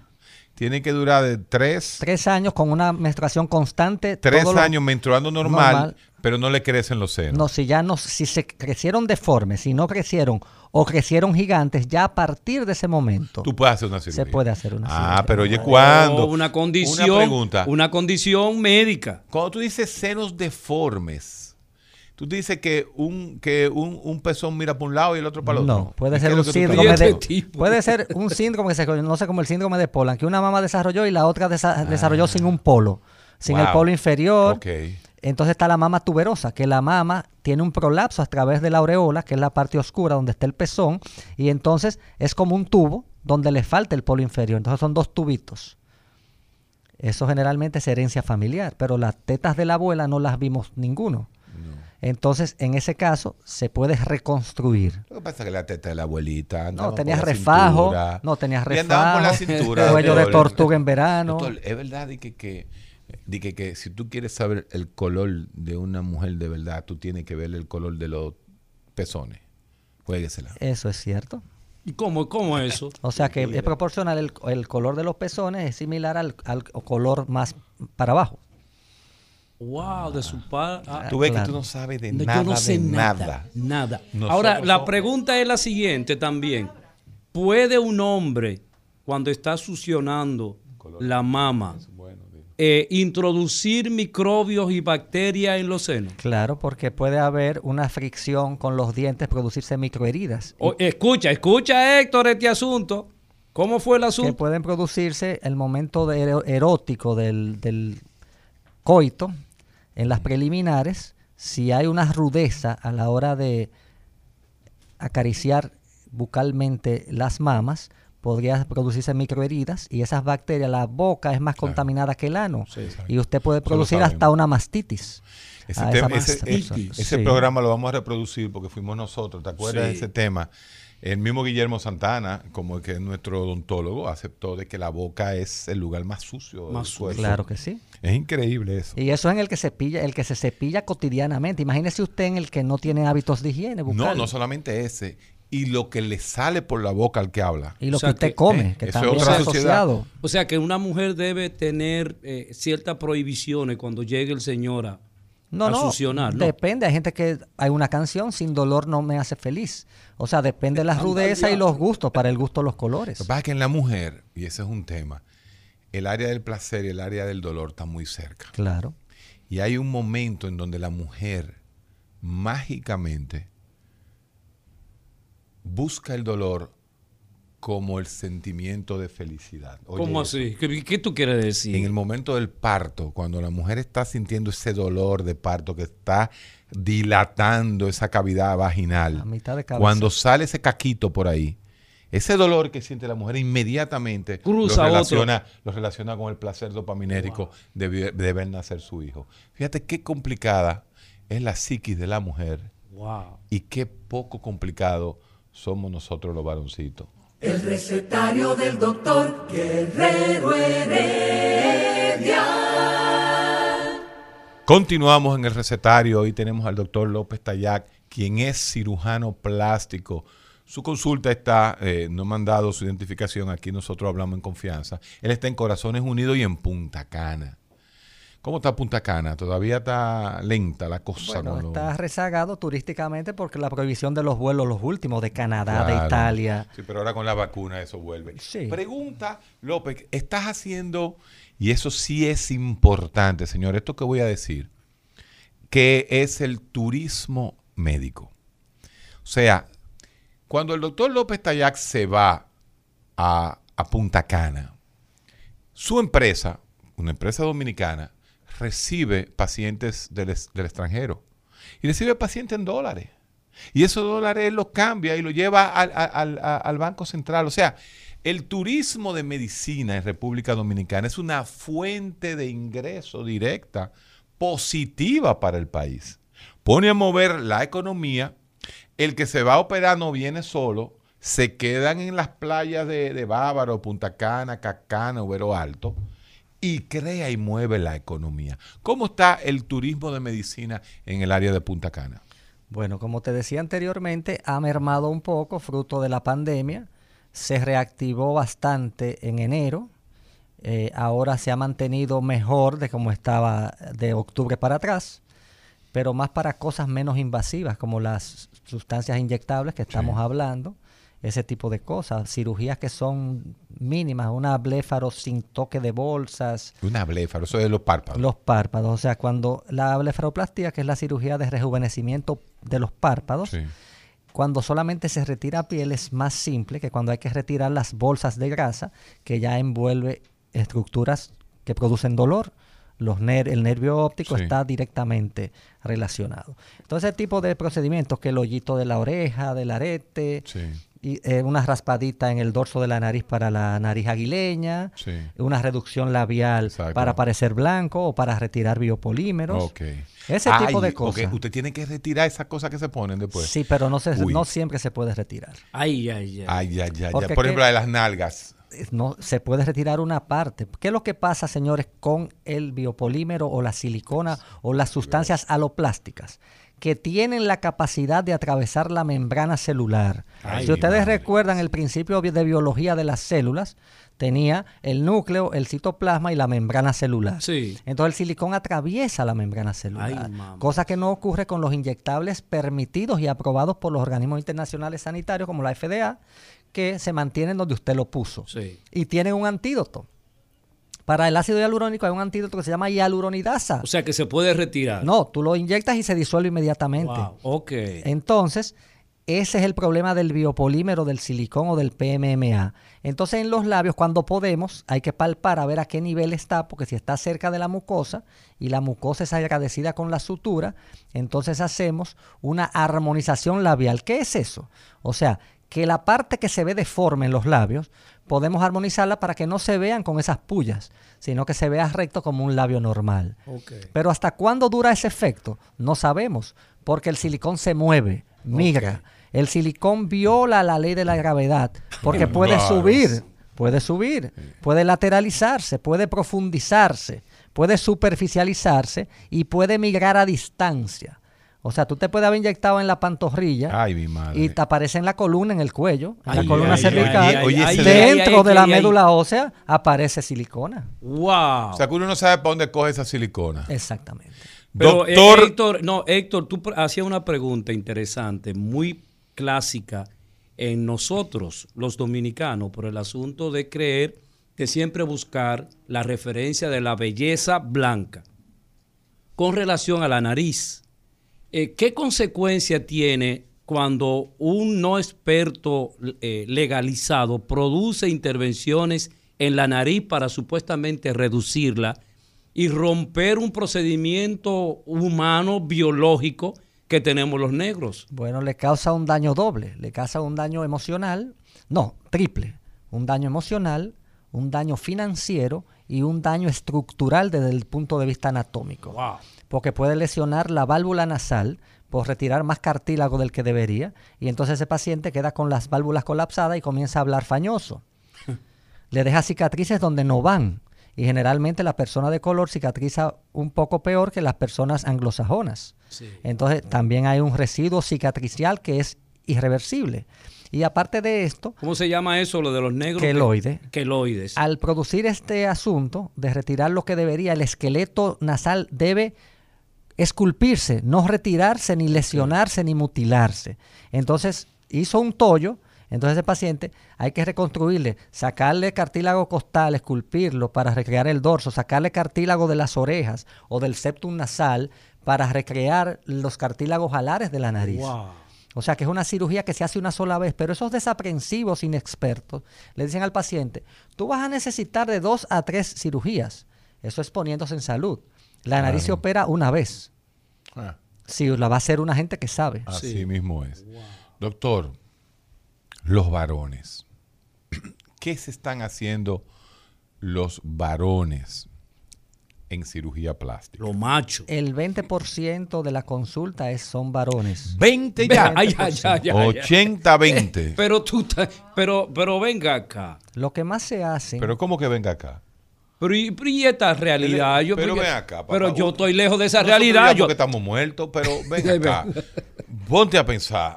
tiene que durar de tres, tres años con una menstruación constante. tres años menstruando normal, normal. pero no le crecen los senos. No, si ya no, si se crecieron deformes, si no crecieron o crecieron gigantes, ya a partir de ese momento Tú puedes hacer una cirugía. se puede hacer una Ah, cirugía. pero oye, ¿cuándo? Una condición. Una pregunta. Una condición médica. Cuando tú dices senos deformes, tú dices que un, que un, un pezón mira para un lado y el otro para el otro. No, puede ¿Y ser un síndrome Este de, tipo. puede ser un síndrome que se conoce como el síndrome de Polan, que una mamá desarrolló y la otra desa- desarrolló sin un polo, sin el polo inferior. Ok. Entonces está la mama tuberosa, que la mama tiene un prolapso a través de la aureola, que es la parte oscura donde está el pezón, y entonces es como un tubo donde le falta el polo inferior. Entonces son dos tubitos. Eso generalmente es herencia familiar, pero las tetas de la abuela no las vimos ninguno. Entonces, en ese caso, se puede reconstruir. Lo que pasa es que la teta de la abuelita No, tenías la refajo, cintura. no, tenías Y andaban por la refajo, cintura. cuello de tortuga en verano. Doctor, es verdad que, que, de que, que si tú quieres saber el color de una mujer de verdad, tú tienes que ver el color de los pezones. Jueguesela. Eso es cierto. ¿Y cómo, cómo es eso? O sea que es proporcional, el, el color de los pezones es similar al, al color más para abajo. Wow, de su padre. Ah, Tú ves claro. que tú no sabes de no, nada, yo no sé de nada. nada. Nada. Nosotros Ahora, la somos- pregunta es la siguiente también. ¿Puede un hombre, cuando está succionando la mama, eh, introducir microbios y bacterias en los senos? Claro, porque puede haber una fricción con los dientes, producirse microheridas. O- escucha, escucha Héctor este asunto. ¿Cómo fue el que asunto? pueden producirse el momento de erótico del, del coito en las preliminares si hay una rudeza a la hora de acariciar bucalmente las mamas podría producirse microheridas y esas bacterias, la boca es más contaminada que el ano y usted puede producir hasta una mastitis. Ese, a tema- ese- mastitis. ese Sí. programa lo vamos a reproducir porque fuimos nosotros. ¿Te acuerdas de ese tema? El mismo Guillermo Santana, como que es nuestro odontólogo, aceptó de que la boca es el lugar más sucio Más del cuerpo. Claro que sí. Es increíble eso. Y eso es en el que cepilla, el que se cepilla cotidianamente. Imagínese usted en el que no tiene hábitos de higiene bucal. No, no solamente ese. Y lo que le sale por la boca al que habla. Y lo O sea que usted que, come, eh, que eso es asociado. O sea que una mujer debe tener eh, ciertas prohibiciones cuando llegue el señor a, No, a no, succionar, ¿no? depende. Hay gente que hay una canción, sin dolor no me hace feliz. O sea, depende de la rudeza y los gustos, para el gusto los colores. Lo que pasa es que en la mujer, y ese es un tema, el área del placer y el área del dolor están muy cerca. Claro. Y hay un momento en donde la mujer mágicamente busca el dolor como el sentimiento de felicidad. Oye, ¿Cómo así? ¿Qué, qué tú quieres decir? En el momento del parto, cuando la mujer está sintiendo ese dolor de parto que está dilatando esa cavidad vaginal, A mitad de cabeza. cuando sale ese caquito por ahí, ese dolor que siente la mujer inmediatamente Cruza lo, otro. relaciona, lo relaciona con el placer dopaminérico de ver nacer su hijo. Fíjate qué complicada es la psiquis de la mujer Wow. y qué poco complicado somos nosotros los varoncitos. El recetario del doctor Guerrero Heredia. Continuamos en el recetario. Hoy tenemos al doctor López Tayac, quien es cirujano plástico. Su consulta está, eh, no me han dado su identificación, aquí nosotros hablamos en confianza. Él está en Corazones Unidos y en Punta Cana. ¿Cómo está Punta Cana? Todavía está lenta la cosa. Bueno, con lo- está rezagado turísticamente porque la prohibición de los vuelos, los últimos de Canadá, de Claro. Italia. Sí, pero ahora con la vacuna eso vuelve. Sí. Pregunta, López, estás haciendo, y eso sí es importante, señor, esto que voy a decir, que es el turismo médico. O sea, cuando el doctor López Tayac se va a, a Punta Cana, su empresa, una empresa dominicana, recibe pacientes del, del extranjero y recibe pacientes en dólares. Y esos dólares los cambia y lo lleva al, al- al- al Banco Central. O sea, el turismo de medicina en República Dominicana es una fuente de ingreso directa positiva para el país. Pone a mover la economía. El que se va a operar no viene solo. Se quedan en las playas de, de Bávaro, Punta Cana, Cacana, Ubero Alto y crea y mueve la economía. ¿Cómo está el turismo de medicina en el área de Punta Cana? Bueno, como te decía anteriormente, ha mermado un poco fruto de la pandemia. Se reactivó bastante en enero. Eh, ahora se ha mantenido mejor de como estaba de octubre para atrás, pero más para cosas menos invasivas, como las sustancias inyectables que estamos hablando, ese tipo de cosas. Cirugías que son mínimas, una bléfaro sin toque de bolsas, Una bléfaro, eso es los párpados. los párpados. O sea, cuando la blefaroplastia, que es la cirugía de rejuvenecimiento de los párpados, Sí. cuando solamente se retira piel es más simple que cuando hay que retirar las bolsas de grasa que ya envuelve estructuras que producen dolor. Los ner- el nervio óptico Sí. está directamente relacionado. Entonces, ese tipo de procedimientos, que el hoyito de la oreja, del arete, Sí. Y, eh, una raspadita en el dorso de la nariz para la nariz aguileña, Sí. una reducción labial Exacto. para parecer blanco o para retirar biopolímeros. Ese tipo de Ay, cosas. Usted tiene que retirar esas cosas que se ponen después. Sí, pero no, se, no siempre se puede retirar. Ay, ay, ay. Ay, ya, ya, ya. Porque Por ejemplo, la de las nalgas. No, se puede retirar una parte. ¿Qué es lo que pasa, señores, con el biopolímero o la silicona o las sustancias aloplásticas? Que tienen la capacidad de atravesar la membrana celular. Ay, si ustedes madre. recuerdan el principio de biología de las células, tenía el núcleo, el citoplasma y la membrana celular. Sí. Entonces el silicón atraviesa la membrana celular, Ay, cosa que no ocurre con los inyectables permitidos y aprobados por los organismos internacionales sanitarios como la FDA, que se mantienen donde usted lo puso. Sí. Y tienen un antídoto. Para el ácido hialurónico hay un antídoto que se llama hialuronidasa. O sea que se puede retirar. no, tú lo inyectas y se disuelve inmediatamente. Wow. Ok. Entonces, ese es el problema del biopolímero, del silicón o del PMMA. Entonces, en los labios, cuando podemos, hay que palpar a ver a qué nivel está, porque si está cerca de la mucosa y la mucosa es agradecida con la sutura, entonces hacemos una armonización labial. ¿Qué es eso? O sea, que la parte que se ve deforme en los labios, podemos armonizarla para que no se vean con esas pullas, sino que se vea recto como un labio normal. Pero ¿hasta cuándo dura ese efecto? No sabemos, porque el silicón se mueve, migra. El silicón viola la ley de la gravedad, porque puede subir, puede subir, puede lateralizarse, puede profundizarse, puede superficializarse y puede migrar a distancia. O sea, tú te puedes haber inyectado en la pantorrilla Ay, mi madre. y te aparece en la columna, en el cuello, en Ay, la columna ay, cervical. dentro ay, de la ay, ay. médula ósea aparece silicona. ¡Wow! O sea, que uno no sabe para dónde coge esa silicona. Exactamente. Pero, eh, Doctor, Héctor, no, Héctor, tú hacías una pregunta interesante, muy clásica en nosotros, los dominicanos, por el asunto de creer que siempre buscar la referencia de la belleza blanca con relación a la nariz. Eh, ¿Qué consecuencia tiene cuando un no experto eh, legalizado produce intervenciones en la nariz para supuestamente reducirla y romper un procedimiento humano biológico que tenemos los negros? Bueno, le causa un daño doble, le causa un daño emocional, no, triple, un daño emocional, un daño financiero y un daño estructural desde el punto de vista anatómico. Wow. Porque puede lesionar la válvula nasal por retirar más cartílago del que debería y entonces ese paciente queda con las válvulas colapsadas y comienza a hablar fañoso. Le deja cicatrices donde no van y generalmente la persona de color cicatriza un poco peor que las personas anglosajonas. Entonces también hay un residuo cicatricial que es irreversible. Y aparte de esto, ¿Cómo se llama eso, lo de los negros? Queloide. Queloides. al producir este asunto de retirar lo que debería, el esqueleto nasal debe esculpirse, no retirarse, ni lesionarse, ni mutilarse. Entonces hizo un tollo, entonces ese paciente hay que reconstruirle, sacarle cartílago costal, esculpirlo para recrear el dorso, sacarle cartílago de las orejas o del septum nasal para recrear los cartílagos alares de la nariz. Wow. O sea que es una cirugía que se hace una sola vez, pero esos desaprensivos inexpertos le dicen al paciente, tú vas a necesitar de dos a tres cirugías. Eso es poniéndose en salud. La nariz se opera una vez. Ah, Si la va a hacer una gente que sabe. así mismo es. Doctor, los varones. ¿Qué se están haciendo los varones en cirugía plástica? Lo macho. El 20% de la consulta es, son varones. 20 ya. Ay, ay, ay, ay, ay. 80-20. Pero tú, pero, pero venga acá. Lo que más se hace, Pero ¿cómo que venga acá? Pero y, pero y esta realidad, yo, pero porque- ven acá, papá. pero yo estoy lejos de esa realidad. Yo, porque estamos muertos, pero ven acá. Ponte a pensar.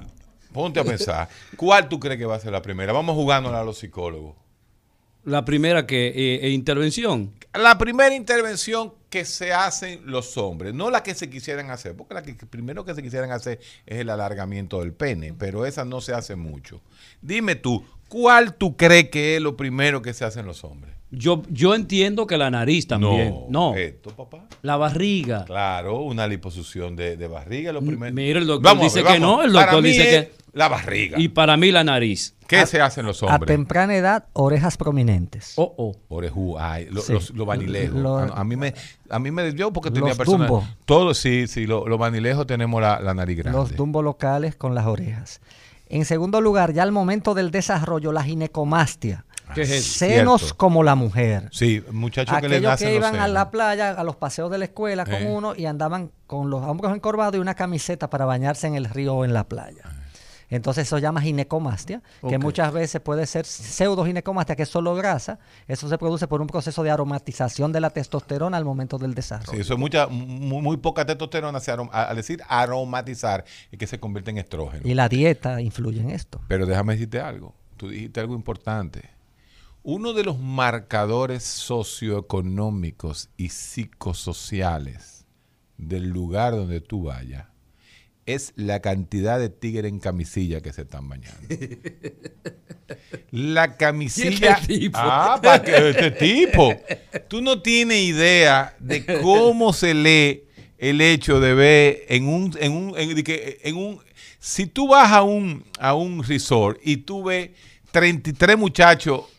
Ponte a pensar. ¿Cuál tú crees que va a ser la primera? Vamos jugándola a los psicólogos. la primera que eh, eh, intervención. La primera intervención que se hacen los hombres, no la que se quisieran hacer, porque la que primero que se quisieran hacer es el alargamiento del pene, pero esa no se hace mucho. Dime tú, ¿cuál tú crees que es lo primero que se hacen los hombres? Yo, yo entiendo que la nariz también. No, Esto, papá. la barriga. Claro, una liposucción de, de barriga, lo primero. mira, el doctor Vamos a dice ver, que no, el doctor dice que- La barriga. Y para mí la nariz. ¿Qué se hacen los a hombres? temprana edad, orejas prominentes. Oh, oh. Orejú, ay, lo- Sí. los, los vanilejos. Lo- a, a mí me, a mí me yo porque tenía Los personas. Dumbo. Todos, sí, sí, lo- los vanilejos tenemos la, la nariz grande. Los dumbo locales con las orejas. En segundo lugar, ya al momento del desarrollo, la ginecomastia. ¿Qué es? Senos Cierto. como la mujer. Sí, muchachos que le Aquellos nacen que los iban a la playa, a los paseos de la escuela con Eh. uno y andaban con los hombros encorvados y una camiseta para bañarse en el río o en la playa. Entonces eso se llama ginecomastia, que muchas veces puede ser pseudoginecomastia, que es solo grasa. Eso se produce por un proceso de aromatización de la testosterona al momento del desarrollo. Sí, eso es mucha, muy, muy poca testosterona. se arom- al decir aromatizar, es que se convierte en estrógeno. Y la dieta influye en esto. Pero déjame decirte algo. Tú dijiste algo importante. Uno de los marcadores socioeconómicos y psicosociales del lugar donde tú vayas es la cantidad de tigres en camisilla que se están bañando. La camisilla. este tipo? Ah, para que este tipo. Tú no tienes idea de cómo se lee el hecho de ver en un, en un, en, un, si tú vas a un, a un resort y tú ves 33 muchachos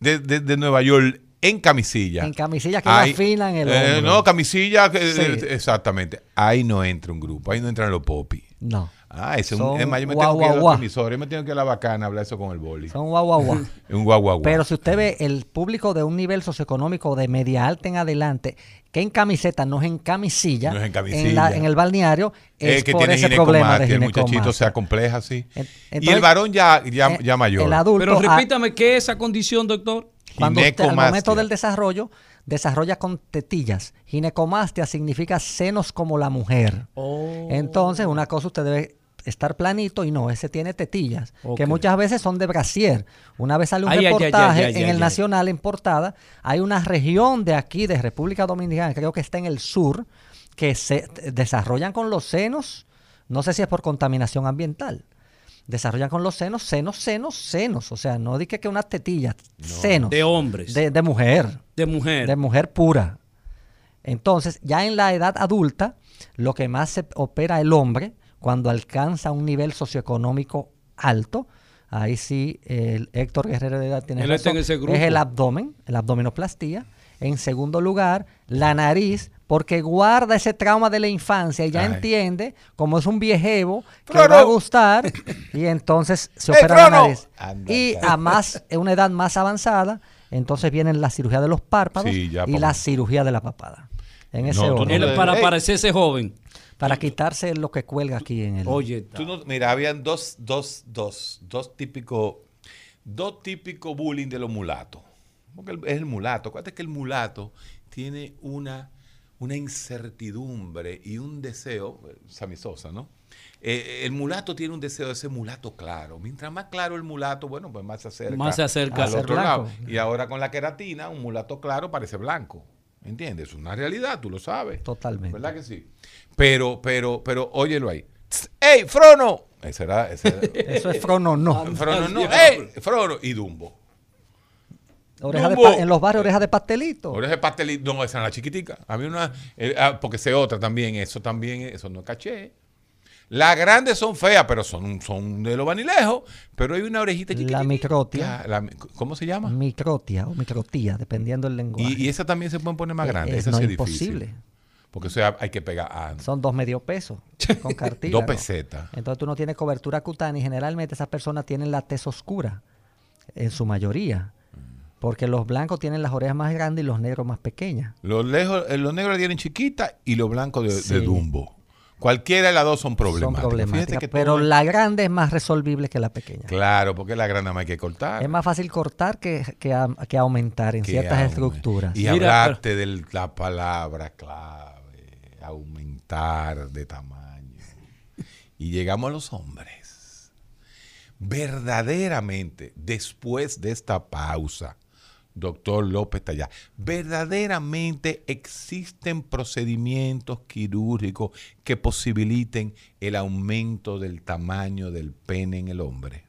de, de- de Nueva York en camisilla. En camisilla que Ahí- la afilan el eh. No, camisilla, Sí. eh, exactamente. Ahí no entra un grupo, ahí no entran los popis. No. Ah, ese es Son un. Es más, yo me guau, tengo que ir guau, a guau. la emisora, yo me tengo que ir a la bacana a hablar eso con el boli. Son guau, guau, guau. Es un guau, guau, guau. Pero si usted ve el público de un nivel socioeconómico de media alta en adelante, que en camiseta no es en camisilla, No es en la- camisilla. en el balneario, es, que por tiene ese problema de el muchachito ginecomastia. se acompleja así. En- y entonces, el varón ya, ya, eh, ya mayor. El adulto, Pero ah, repítame, ¿qué es esa condición, doctor? cuando usted, al Ginecomastia. momento del desarrollo, desarrolla con tetillas. Ginecomastia significa senos como la mujer. Oh. Entonces, una cosa usted debe estar planito y no, ese tiene tetillas, que muchas veces son de brasier. Una vez sale un Ay, reportaje ay, ay, en el. Nacional en portada, hay una región de aquí, de República Dominicana, creo que está en el sur, que se desarrollan con los senos, no sé si es por contaminación ambiental, desarrollan con los senos, senos, senos, senos, o sea, no dije que unas tetillas, senos. De hombres. De, de mujer De mujer. de mujer pura. Entonces, ya en la edad adulta, lo que más se opera el hombre, cuando alcanza un nivel socioeconómico alto, ahí sí el Héctor Guerrero de edad tiene Él está razón, en ese grupo. es el abdomen, la abdominoplastia. En segundo lugar, la nariz, porque guarda ese trauma de la infancia y ya Ay. entiende, como es un viejevo, que ¡Frono! le va a gustar, y entonces se ¡Ey, opera la nariz. Anda, Y a más, en una edad más avanzada, entonces viene la cirugía de los párpados Sí, ya, y la cirugía de la papada. En ese No, orden. no le- para parecerse joven. Para quitarse lo que cuelga aquí en el. Oye, Tú no- mira, habían dos, dos, dos, dos típicos, dos típicos bullying de los mulatos. Porque el- es el mulato. Acuérdate que el mulato tiene una, una incertidumbre y un deseo, eh, Sammy Sosa, ¿no? Eh, el mulato tiene un deseo de ser mulato claro. Mientras más claro el mulato, bueno, pues más se acerca, Más se acerca a al otro blanco. lado. Y ahora con la queratina, un mulato claro parece blanco. ¿Entiendes? Es una realidad, tú lo sabes. Totalmente. ¿Verdad que sí? Pero, pero, pero, óyelo ahí. ¡Ey, Frono! Ese era, ese era- Eso es frono, no. Frono, no. ¡Ey, Frono! Y Dumbo. Oreja de en los barrios, oreja de pastelito. Oreja de pastelito. No, esa es la chiquitica. Había una. eh, ah, porque sé otra también. Eso también, eso no es caché. Las grandes son feas, pero son, son de los vanilejos. Pero hay una orejita La chiquitita. microtia. La ¿Cómo se llama? Microtia o microtía, dependiendo del lenguaje. Y, y esa también se pueden poner más Eh, grandes. eh, Esa no sí es difícil. imposible. Porque eso hay que pegar. ah, Son dos medio pesos con cartílago. dos pesetas. Entonces tú no tienes cobertura cutánea y generalmente esas personas tienen la tez oscura, en su mayoría. Porque los blancos tienen las orejas más grandes y los negros más pequeñas. Los, lejos, eh, los negros la tienen chiquita y los blancos de. Dumbo. Cualquiera de las dos son Son problemáticas. problemáticas. Fíjate que pero la grande es más resolvible que la pequeña. Claro, porque la grande más hay que cortar. Es más fácil cortar que, que, a- que aumentar en que ciertas aume- estructuras. Y Mira, hablarte de la palabra clave, aumentar de tamaño. Y llegamos a los hombres. Verdaderamente, después de esta pausa, doctor López Tallá, verdaderamente existen procedimientos quirúrgicos que posibiliten el aumento del tamaño del pene en el hombre.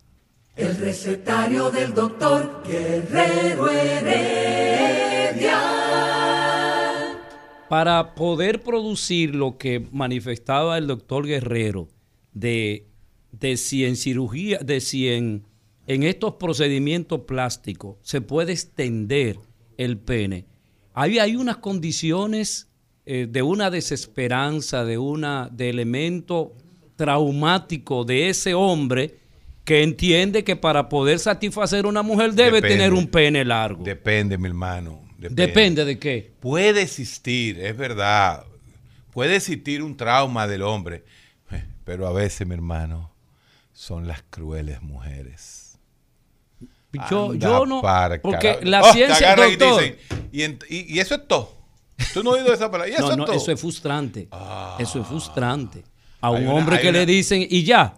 El recetario del doctor Guerrero Heredia. para poder producir lo que manifestaba el doctor Guerrero de, de si en cirugía, de si en, en estos procedimientos plásticos se puede extender el pene, ahí hay unas condiciones eh, de una desesperanza, de una de elemento traumático de ese hombre que entiende que para poder satisfacer a una mujer debe Depende. tener un pene largo. Depende, mi hermano. Depende de qué. Puede existir, es verdad. Puede existir un trauma del hombre. eh, Pero a veces, mi hermano, son las crueles mujeres. Yo, Anda yo no, porque carajo. la Oh, ciencia, y doctor, dicen, y, en- y- y eso es todo. Tú no has oído esa palabra. Y eso no, es no, todo. eso es frustrante, eso es frustrante. A un una- hombre que una- le dicen, y ya,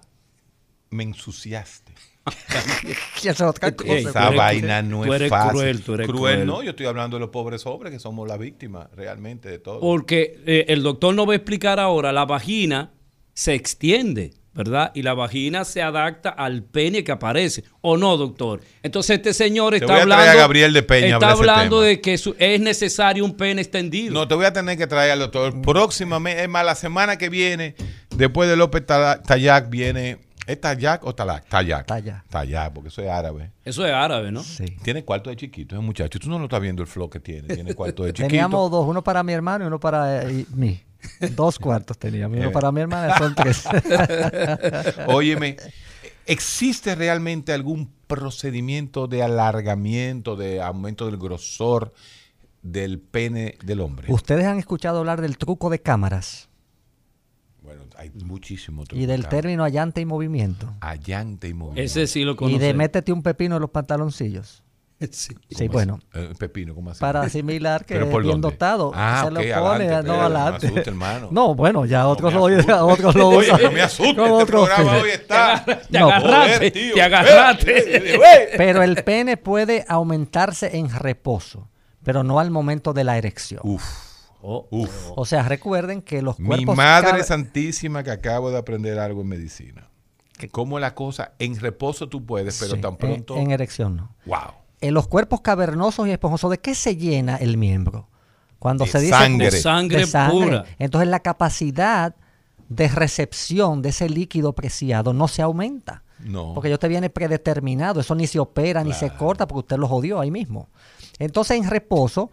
Me ensuciaste. Cosa. Esa tú eres- vaina no tú es eres fácil. cruel, tú eres cruel. no, yo estoy hablando de los pobres hombres que somos la víctima realmente de todo. porque eh, el doctor nos va a explicar ahora, la vagina se extiende, ¿verdad? Y la vagina se adapta al pene que aparece, ¿o no, doctor? Entonces este señor está voy a traer hablando, a Gabriel de Peña está hablando de que su- es necesario un pene extendido. No, te voy a tener que traer al doctor. Próximamente, es más, la semana que viene, después de López Tallac, viene. ¿Es Tallac o Talac? Tallac. Tallac. Tallac, porque eso es árabe. Eso es árabe, ¿no? Sí. Tiene cuarto de chiquito, ese muchacho. Tú no lo estás viendo el flow que tiene. Tiene cuarto de chiquito. Teníamos dos, uno para mi hermano y uno para eh, mí. Dos cuartos tenía. Uno Eh. para mi hermana son tres. Óyeme, ¿existe realmente algún procedimiento de alargamiento, de aumento del grosor del pene del hombre? Ustedes han escuchado hablar del truco de cámaras Bueno, hay muchísimo y del término allante y movimiento. allante y movimiento. Ese sí lo Y conozco. de métete un pepino en los pantaloncillos. Sí. Sí, ¿Cómo bueno. Eh, pepino, ¿cómo así? Para asimilar que ¿Pero es por bien dónde? dotado. Ah, se lo ok, pone, adelante, no no me adelante. asuste, hermano. No, bueno, ya otros, me lo, otros lo Oye, no me asuste, Con este otros programa fines. hoy está. Te No, agarraste, te agarraste. Pero el pene puede aumentarse en reposo, pero no al momento de la erección. Uf, Oh, uf. O sea, recuerden que los Mi cuerpos... madre cabe- santísima que acabo de aprender algo en medicina. Que como la cosa, en reposo tú puedes, pero Sí, tan en- pronto... En, erección no. wow. En los cuerpos cavernosos y esponjosos, ¿de qué se llena el miembro? Cuando De se dice sangre. De sangre pura. Entonces la capacidad de recepción de ese líquido preciado no se aumenta. No. Porque yo te viene predeterminado, eso ni se opera ni se corta porque usted lo jodió ahí mismo. Entonces en reposo,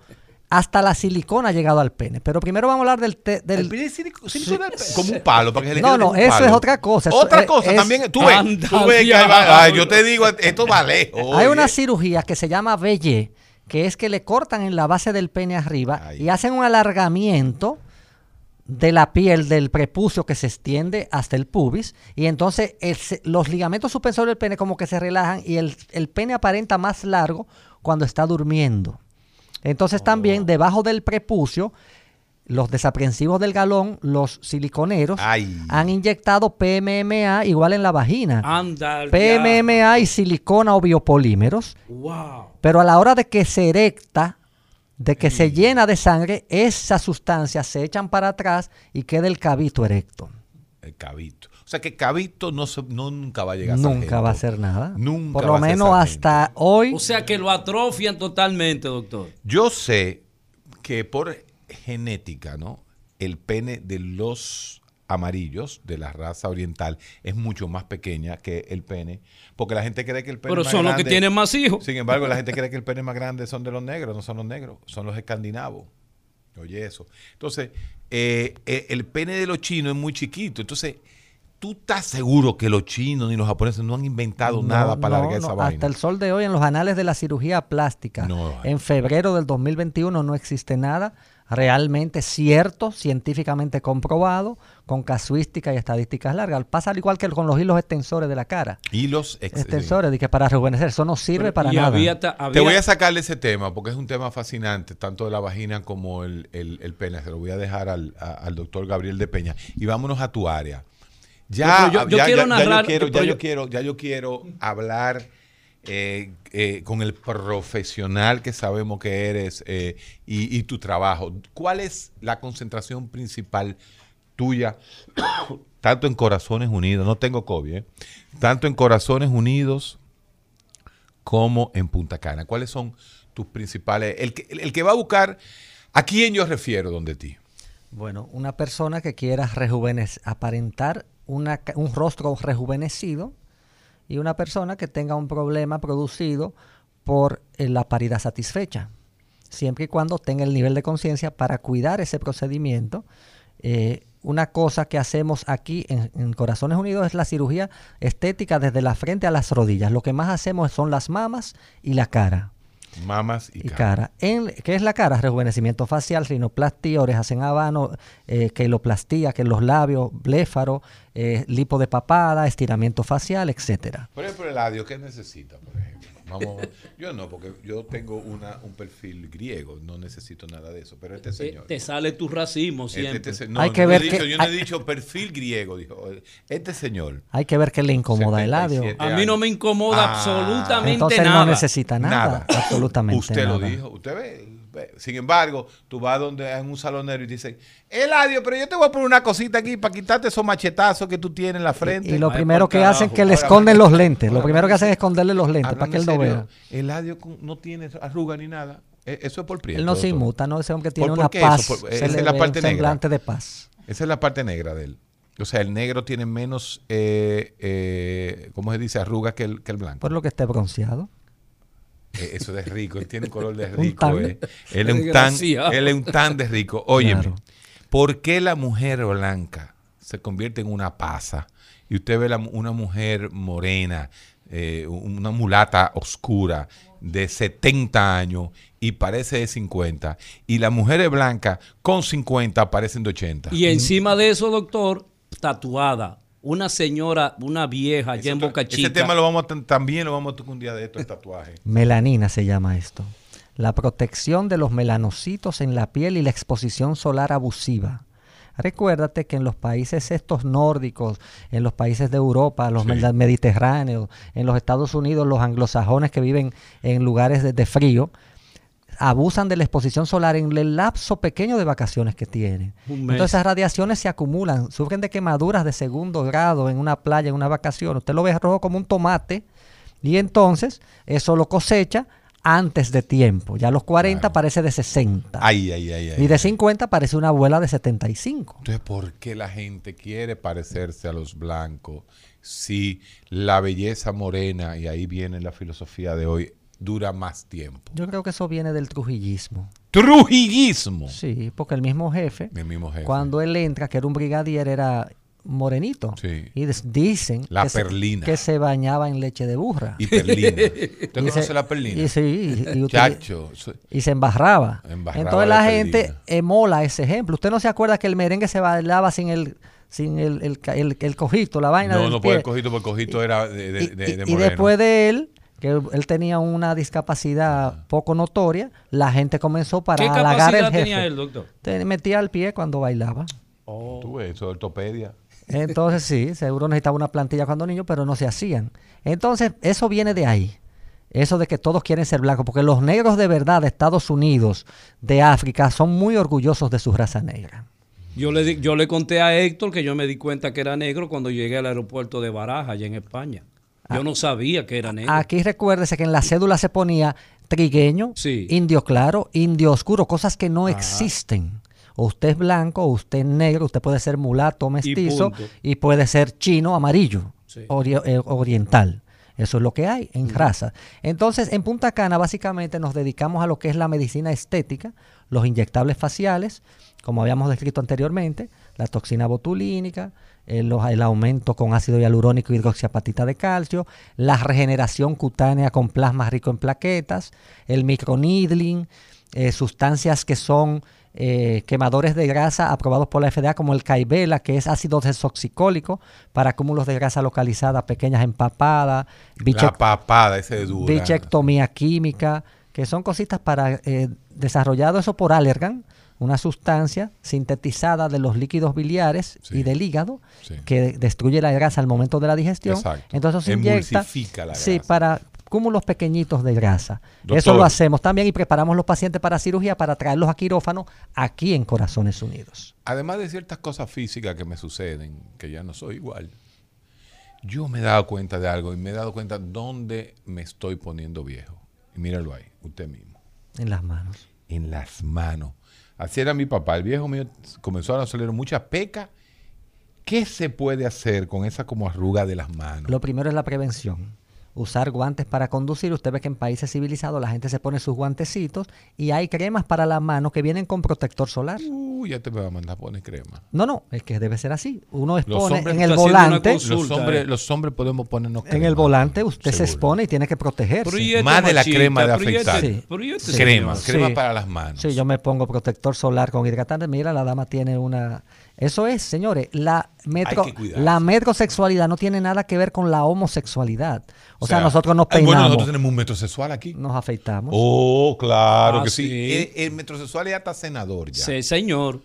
hasta la silicona ha llegado al pene. Pero primero vamos a hablar del... te- del El pene silicona del pene. Como un palo. Para que se le No, no, eso palo. es otra cosa. Eso Otra es- cosa es- también. Tú ves, Anda, tú ves que ahí va- diablo. ay, yo te digo, esto va lejos. Hay oye. una cirugía que se llama VY, que es que le cortan en la base del pene arriba Ay. y hacen un alargamiento de la piel del prepucio que se extiende hasta el pubis y entonces el los ligamentos suspensorios del pene como que se relajan y el, el pene aparenta más largo cuando está durmiendo. Entonces Oh. también debajo del prepucio los desaprensivos del galón, los siliconeros, Ay. han inyectado PMMA igual en la vagina. PMMA y silicona o biopolímeros. Wow. pero a la hora de que se erecta, de que se llena de sangre, esas sustancias se echan para atrás y queda el cabito erecto. El cabito. O sea que cabito no, se- no nunca va a llegar a Nunca sargento. va a hacer nada. Nunca Por va lo a ser menos hasta hoy. O sea que lo atrofian totalmente, doctor. Yo sé que por genética, ¿no? El pene de los amarillos de la raza oriental es mucho más pequeña que el pene, porque la gente cree que el pene Pero más son los que tienen más hijos. Sin embargo, la gente cree que el pene más grande son de los negros, no son los negros, son los escandinavos. Oye, eso. Entonces, eh, eh, el pene de los chinos es muy chiquito. Entonces, ¿tú estás seguro que los chinos ni los japoneses no han inventado No, nada para no, alargar esa no, vaina? Hasta el sol de hoy, en los anales de la cirugía plástica, en febrero del 2021 no existe nada realmente cierto, científicamente comprobado, con casuística y estadísticas largas. Pasa al igual que con los hilos extensores de la cara. Hilos ex- Extensores, de que para rejuvenecer, eso no sirve para nada. había ta- Te voy a sacarle ese tema porque es un tema fascinante, tanto de la vagina como el, el- el pene. Se lo voy a dejar al, a- al doctor Gabriel de Peña. Y vámonos a tu área. Ya, yo- yo ya, quiero ya- yo quiero, ya yo yo- quiero, ya yo quiero hablar eh, eh, con el profesional que sabemos que eres eh, y, y tu trabajo. ¿Cuál es la concentración principal tuya, tanto en Corazones Unidos, no tengo COVID, eh, tanto en Corazones Unidos como en Punta Cana? ¿Cuáles son tus principales? El que, el que va a buscar, ¿a quién yo refiero donde ti? Bueno, una persona que quiera rejuvenecer, aparentar un rostro rejuvenecido y una persona que tenga un problema producido por eh, la paridad satisfecha, siempre y cuando tenga el nivel de conciencia para cuidar ese procedimiento. Eh, una cosa que hacemos aquí en Corazones Unidos es la cirugía estética desde la frente a las rodillas. Lo que más hacemos son las mamas y la cara Mamas y, y cara. cara. En, ¿Qué es la cara? Rejuvenecimiento facial, rinoplastia, orejas en habano, eh, queloplastía, que los labios, bléfaro, eh, lipo de papada, estiramiento facial, etcétera. Por ejemplo, Eladio, ¿qué necesita, por ejemplo? Vamos, yo no, porque yo tengo una, un perfil griego, no necesito nada de eso, pero este señor... te sale tu racismo este- siempre. este no, Hay yo que no ver he dicho, que- yo no he dicho perfil griego, dijo. Este señor... Hay que ver qué le incomoda el labio. 77 A mí no me incomoda Ah, absolutamente Entonces nada. no necesita nada, absolutamente Usted lo nada. dijo, usted ve. Sin embargo, tú vas donde en un salonero y dices, Eladio, pero yo te voy a poner una cosita aquí para quitarte esos machetazos que tú tienes en la frente. Y lo Ay, primero que carajo. hacen es que le esconden los lentes. Lo primero que hacen es esconderle los lentes para que él no vea. Eladio no tiene arruga ni nada. E- Eso es por prieto. Él no se inmuta, ¿no? Ese hombre tiene ¿Por una paz. Por- se esa le es la parte negra. semblante de paz. Esa es la parte negra de él. O sea, el negro tiene menos, eh, eh, ¿cómo se dice? Arrugas que el, que el blanco. Por lo que esté bronceado. Eh, eso de rico, él tiene un color de rico. eh. Él, es un tan, él es un tan de rico. Óyeme, Claro. ¿Por qué la mujer blanca se convierte en una pasa y usted ve la- una mujer morena, eh, una mulata oscura de 70 años y parece de 50 y las mujeres blancas con 50 parecen de 80? Y encima de eso, doctor, tatuada. Una señora, una vieja allá en Boca Chica. Ese tema lo vamos a, también lo vamos a tocar un día de esto, el tatuaje. Melanina se llama esto. La protección de los melanocitos en la piel y la exposición solar abusiva. Recuérdate que en los países estos nórdicos, en los países de Europa, los Sí. mediterráneos, en los Estados Unidos, los anglosajones que viven en lugares de, de frío, abusan de la exposición solar en el lapso pequeño de vacaciones que tienen. Entonces esas radiaciones se acumulan, sufren de quemaduras de segundo grado en una playa, en una vacación. Usted lo ve rojo como un tomate y entonces eso lo cosecha antes de tiempo. Ya a los 40 Claro. parece de 60 Ay, ay, ay, ay. y de 50 parece una abuela de 75. Entonces, ¿por qué la gente quiere parecerse a los blancos si la belleza morena, y ahí viene la filosofía de hoy, dura más tiempo? Yo creo que eso viene del trujillismo. Trujillismo. Sí, porque el mismo jefe, El mismo jefe. cuando él entra, que era un brigadier, era morenito. Sí. Y dicen La que, se- perlina. que se bañaba en leche de burra. Y perlina. ¿Usted conoce se- la perlina? Y, sí, y, Chacho. y se embarraba. Embarraba Entonces la perlina. gente emola ese ejemplo. ¿Usted no se acuerda que el merengue se bailaba sin el sin el, el, el- el cojito, la vaina No, del no pie? puede el cojito, porque el cojito era de, de, y, de- después de él, que él tenía una discapacidad poco notoria, la gente comenzó para ¿Qué capacidad al jefe. tenía él, doctor? Te metía el pie cuando bailaba. Tú ves, eso ortopedia. Entonces sí, seguro necesitaba una plantilla cuando niño, pero no se hacían. Entonces, eso viene de ahí. Eso de que todos quieren ser blancos, porque los negros de verdad de Estados Unidos, de África, son muy orgullosos de su raza negra. Yo le, di- yo le conté a Héctor que yo me di cuenta que era negro cuando llegué al aeropuerto de Baraja, allá en España. Yo no sabía que era negro. Aquí recuérdese que en la cédula se ponía trigueño, Sí. indio claro, indio oscuro, cosas que no existen. O usted es blanco, o usted es negro, usted puede ser mulato, mestizo, y, puede ser chino, amarillo, Sí. ori- eh, oriental. Eso es lo que hay en raza. Entonces, en Punta Cana, básicamente nos dedicamos a lo que es la medicina estética, los inyectables faciales, como habíamos descrito anteriormente, la toxina botulínica, el, los- el aumento con ácido hialurónico y hidroxiapatita de calcio, la regeneración cutánea con plasma rico en plaquetas, el microneedling, eh, sustancias que son eh, quemadores de grasa aprobados por la FDA, como el Caibela, que es ácido desoxicólico para cúmulos de grasa localizada, pequeñas empapadas, biche- La papada, ese bichectomía química, que son cositas para eh, desarrollado eso por Allergan, una sustancia sintetizada de los líquidos biliares Sí. y del hígado Sí. que destruye la grasa al momento de la digestión. Exacto. Entonces se inyecta la sí, grasa. para cúmulos pequeñitos de grasa. Doctor. Eso lo hacemos también y preparamos los pacientes para cirugía para traerlos a quirófano aquí en Corazones Unidos. Además de ciertas cosas físicas que me suceden, que ya no soy igual, yo me he dado cuenta de algo y me he dado cuenta dónde me estoy poniendo viejo. Y míralo ahí, usted mismo. En las manos. En las manos. Así era mi papá. El viejo mío comenzó a salir muchas pecas. ¿Qué se puede hacer con esa como arruga de las manos? Lo primero es la prevención. Usar guantes para conducir. Usted ve que en países civilizados la gente se pone sus guantecitos y hay cremas para las manos que vienen con protector solar. Uh, ya te me va a mandar a poner crema. No, no, es que debe ser así. Uno expone en el volante. consulta. Los hombres, eh. los hombres podemos ponernos En crema. el volante usted se expone y tiene que protegerse. Este Más de la crema de este-. Sí. y este Sí. Crema, crema Sí. para las manos. Sí, yo me pongo protector solar con hidratante. Mira, la dama tiene una... Eso es, señores, la, metro... la metrosexualidad no tiene nada que ver con la homosexualidad. O, sea, sea, nosotros nos ay, bueno, peinamos, nosotros tenemos un metrosexual aquí. nos afeitamos. Oh, claro Ah, que sí. sí. El, el metrosexual ya está senador ya. Sí, señor.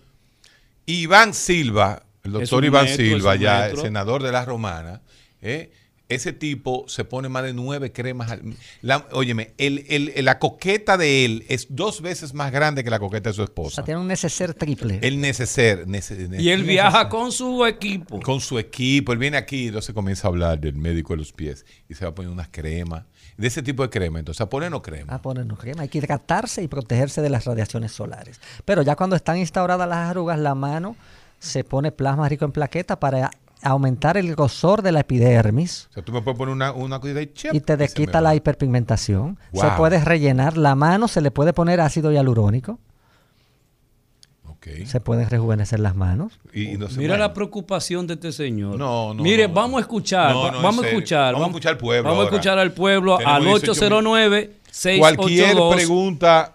Iván Silva, el doctor Iván metro, Silva, ya senador de la Romana, ¿eh? Ese tipo se pone más de nueve cremas. al- la- óyeme, el- el- la coqueta de él es dos veces más grande que la coqueta de su O esposa. sea, tiene un neceser triple. El neceser. nece- Y él viaja con su equipo. con su equipo. Él viene aquí y entonces comienza a hablar del médico de los pies y se va a poner unas cremas. De ese tipo de crema, entonces a ponernos crema. a ponernos crema. Hay que hidratarse y protegerse de las radiaciones solares. Pero ya cuando están instauradas las arrugas, la mano se pone plasma rico en plaqueta para aumentar el grosor de la epidermis O sea, tú me puedes poner una, una y, chep, y te desquita la hiperpigmentación. Se puede rellenar la mano, se le puede poner ácido hialurónico. Se pueden rejuvenecer las manos. Y, y no se Mira la preocupación de este señor. No, no, Mire, no. vamos a escuchar. Vamos a escuchar. Vamos a escuchar al pueblo Vamos a escuchar al pueblo al 18 809 Cualquier 682 pregunta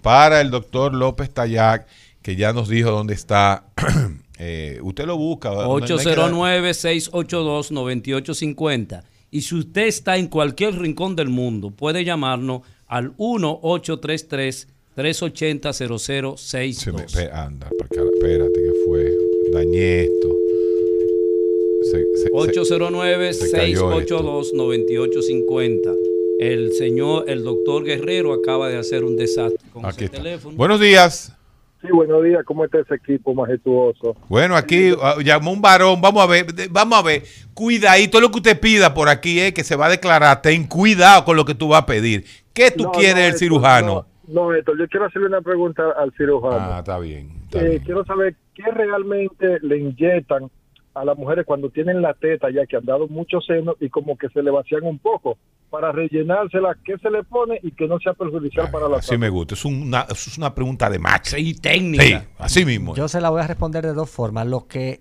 para el doctor López Tayac, que ya nos dijo dónde está. eh, usted lo busca. no- no hay que dar- 809-682-9850. Y si usted está en cualquier rincón del mundo, puede llamarnos al 1-833-380-0062. Se me- pe- anda, espérate, que fue. Dañé esto. Se- se- se- se cayó esto. 809-682-9850. El señor, el doctor Guerrero acaba de hacer un desastre con Aquí ese está. teléfono. Buenos días. Sí, buenos días. ¿Cómo está ese equipo majestuoso? Bueno, aquí ah, llamó un varón. Vamos a ver, vamos a ver. Cuidadito lo que usted pida por aquí, eh, que se va a declarar. Ten cuidado con lo que tú vas a pedir. ¿Qué tú No, quieres no, del cirujano? No, no, Héctor, yo quiero hacerle una pregunta al cirujano. Ah, está bien. está Eh, bien. quiero saber qué realmente le inyectan a las mujeres cuando tienen la teta ya que han dado mucho seno y como que se le vacían un poco para rellenársela, qué se le pone y que no sea perjudicial para la Así salud. me gusta. Es una, es una pregunta de macho. Sí, Sí, técnica. así mismo. Yo se la voy a responder de dos formas. Lo que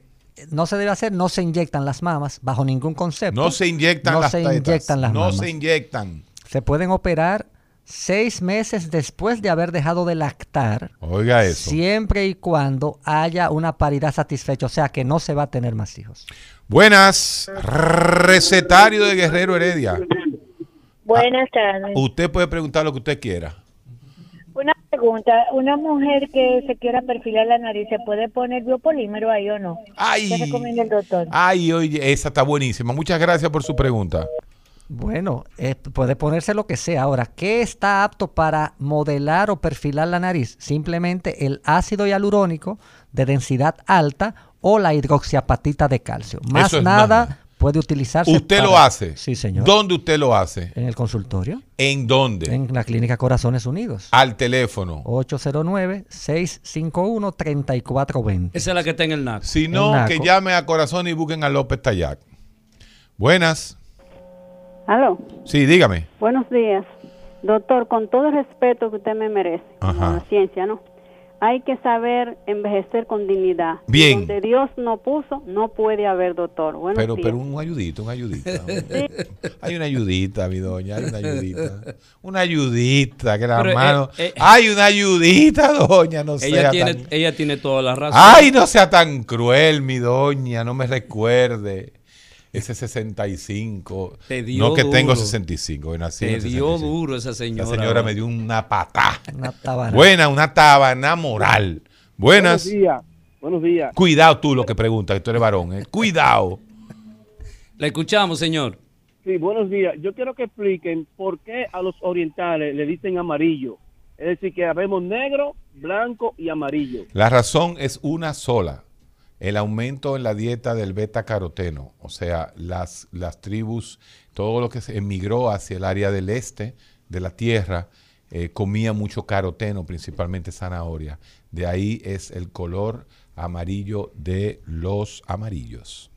no se debe hacer, no se inyectan las mamas bajo ningún concepto. No se inyectan No las se tetas. inyectan las No mamas. se inyectan. Se pueden operar seis meses después de haber dejado de lactar, Oiga eso. siempre y cuando haya una paridad satisfecha, o sea que no se va a tener más hijos. Buenas. Recetario de Guerrero Heredia. Buenas tardes. Usted puede preguntar lo que usted quiera. Una pregunta, una mujer que se quiera perfilar la nariz, ¿se puede poner biopolímero ahí o no? Ay. ¿Qué recomienda el doctor? Ay, oye, esa está buenísima. Muchas gracias por su pregunta. Bueno, eh, puede ponerse lo que sea. Ahora, ¿qué está apto para modelar o perfilar la nariz? Simplemente el ácido hialurónico de densidad alta o la hidroxiapatita de calcio. Más es nada. Puede utilizarse. ¿Usted lo hace? Sí, señor. ¿Dónde usted lo hace? En el consultorio, ¿En dónde? en la clínica Corazones Unidos. Al teléfono. 809-651-3420. Esa es la que está en el NAC. Si no, Naco. que llame a Corazón y busquen a López Tayac. Buenas. Aló, Sí, dígame. buenos días. Doctor, con todo el respeto que usted me merece, Ajá. la ciencia, ¿no? Hay que saber envejecer con dignidad. Bien. Donde Dios no puso, no puede haber, doctor. Buenos Pero, días. pero un ayudito, un ayudita. Hay una ayudita, mi doña, hay una ayudita. Una ayudita, que la Pero, eh, mano. eh, Hay una ayudita, doña, no sea Ella tiene, tan- ella tiene toda la razón. Ay, no sea tan cruel, mi doña, no me recuerde. Ese 65. Te dio no que tengo duro. 65, que nací en Te el dio 65. duro esa señora. La señora me dio una patada. Una tabana. Buena, una tabana moral. Buenas. Buenos días. Buenos días. Cuidado tú lo que preguntas, que tú eres varón. ¿eh? Cuidado. La escuchamos, señor. Sí, buenos días. Yo quiero que expliquen por qué a los orientales le dicen amarillo. Es decir, que habemos negro, blanco y amarillo. La razón es una sola. El aumento en la dieta del beta caroteno, o sea, las, las tribus, todo lo que se emigró hacia el área del este de la tierra, eh, comía mucho caroteno, principalmente zanahoria. De ahí es el color amarillo de los amarillos.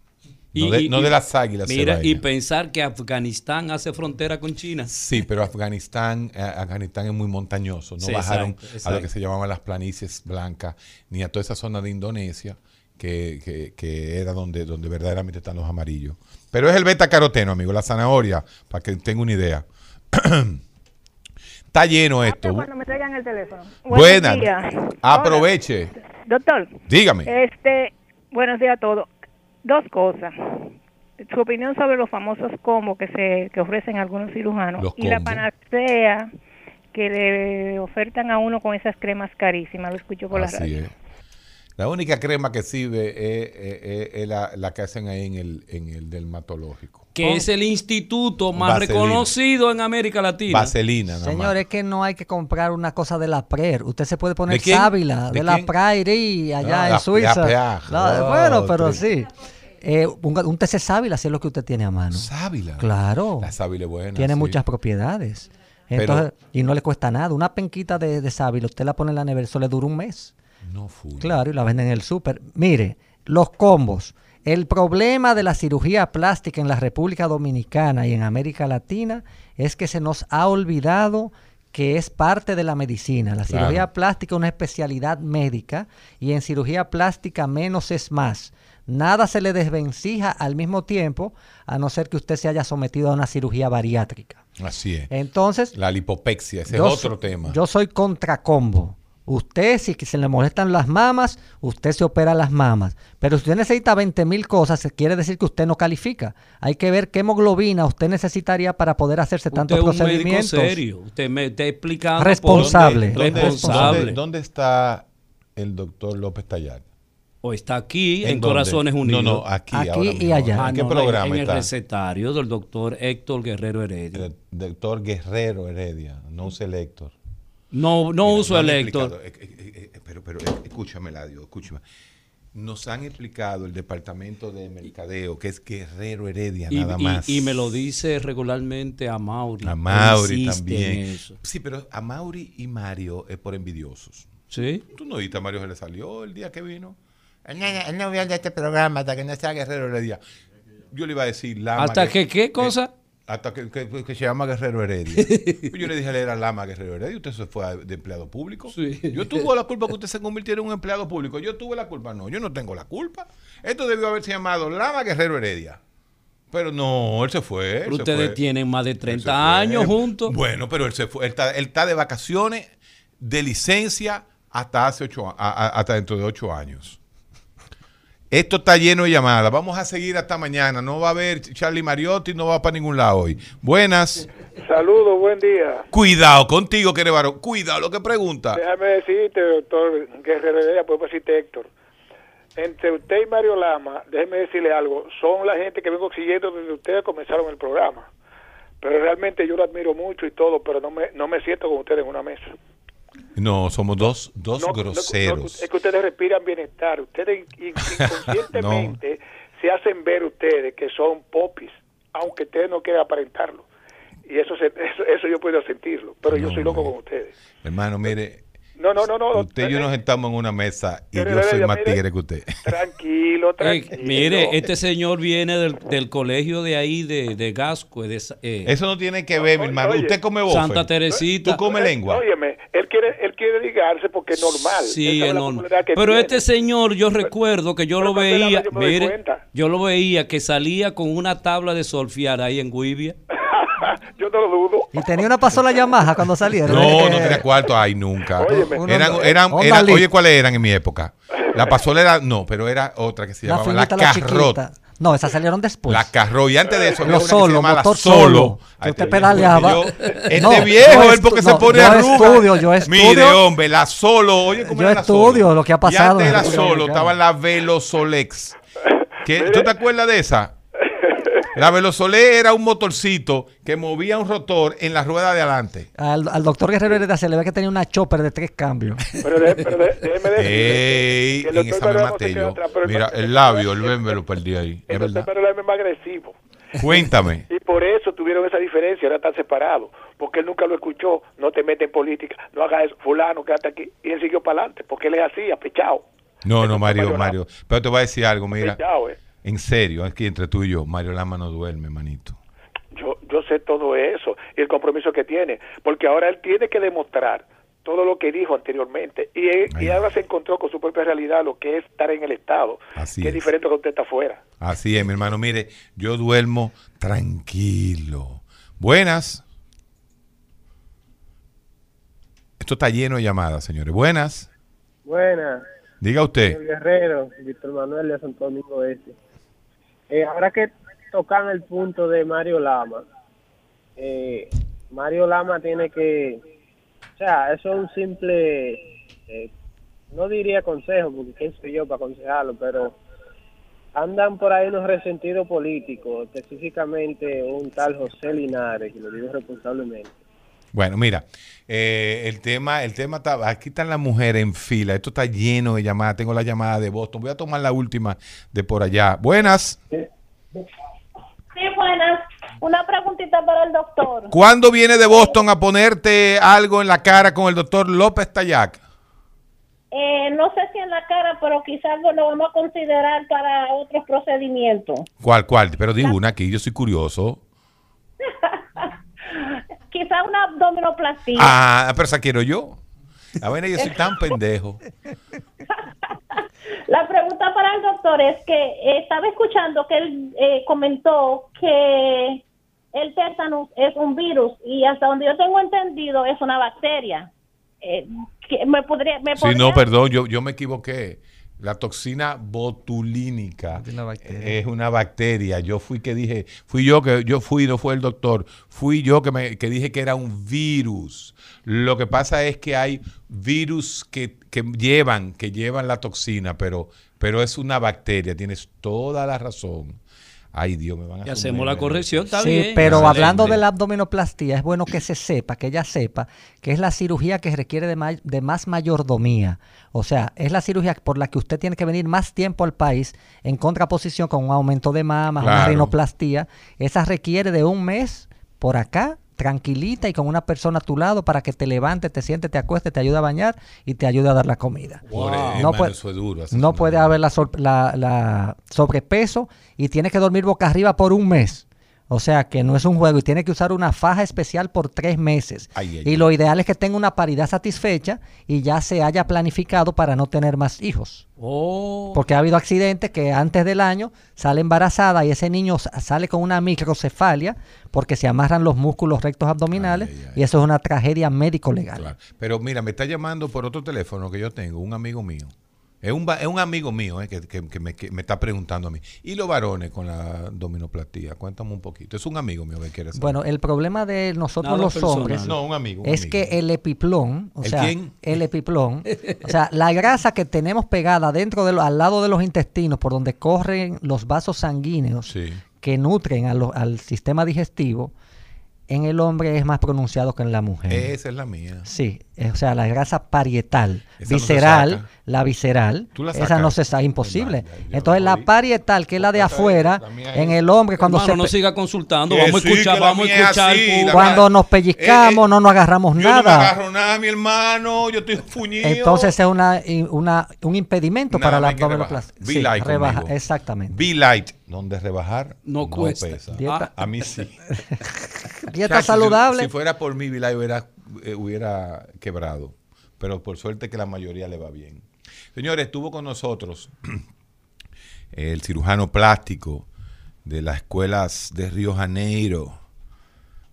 No, de, no de las águilas. Mira, y pensar que Afganistán hace frontera con China. Sí, pero Afganistán, eh, Afganistán es muy montañoso. No Sí, bajaron exacto, a lo que se llamaban las planicies blancas, ni a toda esa zona de Indonesia, que, que- que era donde, donde verdaderamente están los amarillos. Pero es el beta caroteno, amigo, la zanahoria, para que tenga una idea. Está lleno esto. Cuando me traigan el teléfono. Buenas. Aproveche. Hola, Doctor, Dígame. este, buenos días a todos. Dos cosas. Su opinión sobre los famosos combos que se que ofrecen algunos cirujanos Los y la panacea que le ofertan a uno con esas cremas carísimas. Lo escucho por la radio. es. La única crema que sirve es, es- es- es la, la que hacen ahí en el, en el dermatológico. Que es el instituto más Vaselina. reconocido en América Latina. Vaselina, nada más. Señor, es que no hay que comprar una cosa de la PRER. Usted se puede poner ¿De sábila ¿De de, la? Prairie allá Ah, en la- Suiza. la. No, Oh, bueno, pero tri- sí. Eh, un, un TC sábila, si es lo que usted tiene a mano. Sábila. Claro. La sábila es buena. tiene sí. muchas propiedades. Pero- y no le cuesta nada. Una penquita de, de sábila, usted la pone en la nevera, eso le dura un mes. No full. Claro, y la venden en el súper. Mire, los combos. El problema de la cirugía plástica en la República Dominicana y en América Latina es que se nos ha olvidado que es parte de la medicina. La Claro. cirugía plástica es una especialidad médica y en cirugía plástica menos es más. Nada se le desvencija al mismo tiempo, a no ser que usted se haya sometido a una cirugía bariátrica. Así es. Entonces, La lipopexia, ese yo es otro tema. Yo soy contra combo. Usted, si que se le molestan las mamas, usted se opera las mamas. Pero si usted necesita 20 mil cosas, quiere decir que usted no califica. Hay que ver qué hemoglobina usted necesitaría para poder hacerse tantos Usted es un médico procedimientos. serio. Usted me está explicando. por- Responsable. ¿Dónde, responsable. dónde- dónde está el doctor López Tallar? O está aquí en, ¿En? Corazones No, Unidos. no, aquí, Aquí ahora y mismo. allá. Ah, ¿En qué no, no, programa en el está? recetario del doctor Héctor Guerrero Heredia. El doctor Guerrero Heredia, no usa el Héctor. No, no Mira, uso el Héctor. eh, eh, eh, pero, pero escúchame, Ladio, escúchame. Nos han explicado el departamento de mercadeo, que es Guerrero Heredia, Y, nada y- más. y me lo dice regularmente a Mauri. A Mauri también. eso. Sí, pero a Mauri y Mario es por envidiosos. ¿Sí? ¿Tú no viste a Mario se le salió el día que vino? Él no, él no viene de este programa hasta que no sea Guerrero Heredia. Yo le iba a decir Lama. ¿Hasta que qué cosa? Hasta que, que- que se llama Guerrero Heredia. Yo le dije, él era Lama Guerrero Heredia. Usted se fue a- de empleado público. Sí. Yo tuve la culpa que usted se convirtiera en un empleado público. Yo tuve la culpa. No, yo no tengo la culpa. Esto debió haberse llamado Lama Guerrero Heredia. Pero no, él se fue. Pero se ustedes fue. tienen más de Él se 30 fue. años juntos. Bueno, pero él se fue. Él está, él está de vacaciones, de licencia, hasta hace ocho, a- a- hasta dentro de ocho años. Esto está lleno de llamadas. Vamos a seguir hasta mañana. No va a haber Charlie Mariotti, no va para ningún lado hoy. Buenas. Saludos, buen día. Cuidado contigo, que eres varón. Cuidado lo que pregunta. Déjame decirte, doctor Guerrero Heredia, pues decirte Héctor. Entre usted y Mario Lama, déjeme decirle algo, son la gente que vengo siguiendo desde ustedes comenzaron el programa. Pero realmente yo lo admiro mucho y todo, pero no me, no me siento con ustedes en una mesa. No, somos dos, dos No, groseros. no, es que ustedes respiran bienestar. Ustedes in- inconscientemente se hacen ver ustedes que son popis, aunque ustedes no quieran aparentarlo. Y eso, se- eso, eso yo puedo sentirlo, pero yo soy loco con ustedes. Hermano, mire, No, no, no, no. usted y yo nos sentamos en una mesa y yo soy más tigre que usted. Tranquilo, Eh, tranquilo. mire, este señor viene del, del colegio de ahí, de, de Gascue, de eh, Eso no tiene que ver, mi hermano. oye. Usted come bofe. Santa Teresita. Tú comes lengua. Óyeme, él quiere, él quiere ligarse porque es normal. Sí, es normal. Pero tiene. este señor, yo recuerdo que yo pero lo veía, yo mire, yo lo veía que salía con una tabla de solfiar ahí en Guivia. No lo dudo. Y tenía una pasola Yamaha cuando salieron. No, Eh, no tenía cuarto. Ay, nunca. Óyeme. Eran, eran, Honda eran- oye, ¿cuáles eran en mi época? La pasola era, no, pero era otra que se La llamaba la, finita, la Carrot. chiquita. No, esas salieron después. La Carrot. Y antes de eso, había Lo una que se solo, llamaba la motor solo. solo. Que Ay, usted pedaleaba. yo- Este No, viejo, yo él porque estu- se no, pone yo arruga. estudio, yo estudio. Mire, hombre, la solo. Oye, ¿cómo Yo era la estudio Solo? lo que ha Y pasado antes en era la República solo, Dominicana. estaba la Velosolex. ¿Qué? ¿Tú te acuerdas de esa? La Velosolé era un motorcito que movía un rotor en la rueda de adelante. Al, al doctor Guerrero Heredia se le ve que tenía una chopper de tres cambios. Pero, de- pero de- déjeme decirle Ey, en doctor atrás, el Mira, doctor- el labio, el me lo perdí ahí. Es El doctor verdad. Guerrero es más agresivo. Cuéntame. Y por eso tuvieron esa diferencia, ahora están separados. Porque él nunca lo escuchó, no te metes en política, no hagas eso, fulano, quédate aquí. Y él siguió para adelante, porque él es así, apechado. No, no, Mario, Mario Mario. Pero te voy a decir algo, mira. Apechado, eh. En serio, que entre tú y yo, Mario Lama no duerme, manito. Yo, yo sé todo eso y el compromiso que tiene, porque ahora él tiene que demostrar todo lo que dijo anteriormente y, él- y ahora se encontró con su propia realidad, lo que es estar en el Estado, Así que es es. diferente cuando usted está afuera. Así es, mi hermano. Mire, yo duermo tranquilo. Buenas. Esto está lleno de llamadas, señores. Buenas. Buenas, Diga usted. señor Guerrero, Víctor Manuel de Santo Domingo Este. Eh, ahora que tocan el punto de Mario Lama, eh, Mario Lama tiene que, o sea, eso es un simple, eh, no diría consejo, porque quién soy yo para aconsejarlo, pero andan por ahí unos resentidos políticos, específicamente un tal José Linares, que lo digo responsablemente. Bueno, mira, eh, el tema, el tema está, aquí están las mujeres en fila, esto está lleno de llamadas, tengo la llamada de Boston, voy a tomar la última de por allá. Buenas, Sí, buenas. Una preguntita para el doctor. ¿cuándo viene de Boston a ponerte algo en la cara con el doctor López Tayac? Eh, no sé si en la cara, pero quizás lo vamos a considerar para otros procedimientos. ¿Cuál, cuál? Pero di una aquí, yo soy curioso. quizá una abdominoplastía. Ah, pero esa quiero yo. A ver, yo soy tan pendejo. La pregunta para el doctor es que eh, estaba escuchando que él eh, comentó que el tétanos es un virus y hasta donde yo tengo entendido es una bacteria. Eh, que me podría, me Sí, no, perdón, yo, yo me equivoqué. La toxina botulínica es una bacteria. Yo fui que dije, fui yo que yo fui, no fue el doctor, fui yo que me que dije que era un virus. Lo que pasa es que hay virus que, que llevan, que llevan la toxina, pero, pero es una bacteria. Tienes toda la razón. Ay, Dios, me van a Y hacemos la corrección, está Sí, bien. pero Excelente. hablando de la abdominoplastía, es bueno que se sepa, que ella sepa, que es la cirugía que requiere de, ma- de más mayordomía. O sea, es la cirugía por la que usted tiene que venir más tiempo al país en contraposición con un aumento de mamas, una Claro. rinoplastía. Esa requiere de un mes por acá, tranquilita y con una persona a tu lado para que te levante, te siente, te acueste, te ayude a bañar y te ayude a dar la comida. No hermano, puede- eso es duro. hacer no puede haber la, sor- la- la sobrepeso y tiene que dormir boca arriba por un mes. O sea que no es un juego y tiene que usar una faja especial por tres meses. Ay, ay, y lo ideal es que tenga una paridad satisfecha y ya se haya planificado para no tener más hijos. Oh. Porque ha habido accidentes que antes del año sale embarazada y ese niño sa- sale con una microcefalia porque se amarran los músculos rectos abdominales y eso es una tragedia médico-legal. Claro. Pero mira, me está llamando por otro teléfono que yo tengo, un amigo mío. Es un, es un amigo mío eh, que, que- que me, que me está preguntando a mí. ¿Y los varones con la dominoplastia? Cuéntame un poquito. Es un amigo mío que quiere saber. Bueno, el problema de nosotros Nada los personal. hombres No, un amigo, un es amigo. que el epiplón, o ¿El sea, quién? el epiplón, o sea, la grasa que tenemos pegada dentro de lo- al lado de los intestinos por donde corren los vasos sanguíneos Sí. que nutren a lo- al sistema digestivo, en el hombre es más pronunciado que en la mujer. Esa es la mía. Sí, eh, o sea, la grasa parietal, Esa visceral. La visceral, ¿Tú la esa no se saca, imposible. Entonces la parietal, que es la de afuera, en el hombre cuando Hermano, se no siga consultando. Que Vamos a escuchar, vamos a escuchar. así, cuando nos pellizcamos no nos agarramos Eh, Yo no me nada. agarro nada, mi hermano. Yo estoy fuñido. Entonces es una, una- un impedimento Nada para la abdominoplastia. Sí, light rebaja- conmigo. exactamente. Be light, donde rebajar No cuesta. pesa. Dieta- A mí sí. Dieta Chacho, si- saludable. Si, fuera por mí, Be light hubiera, eh, hubiera quebrado. Pero por suerte que la mayoría le va bien. Señores, estuvo con nosotros el cirujano plástico de las escuelas de Río Janeiro,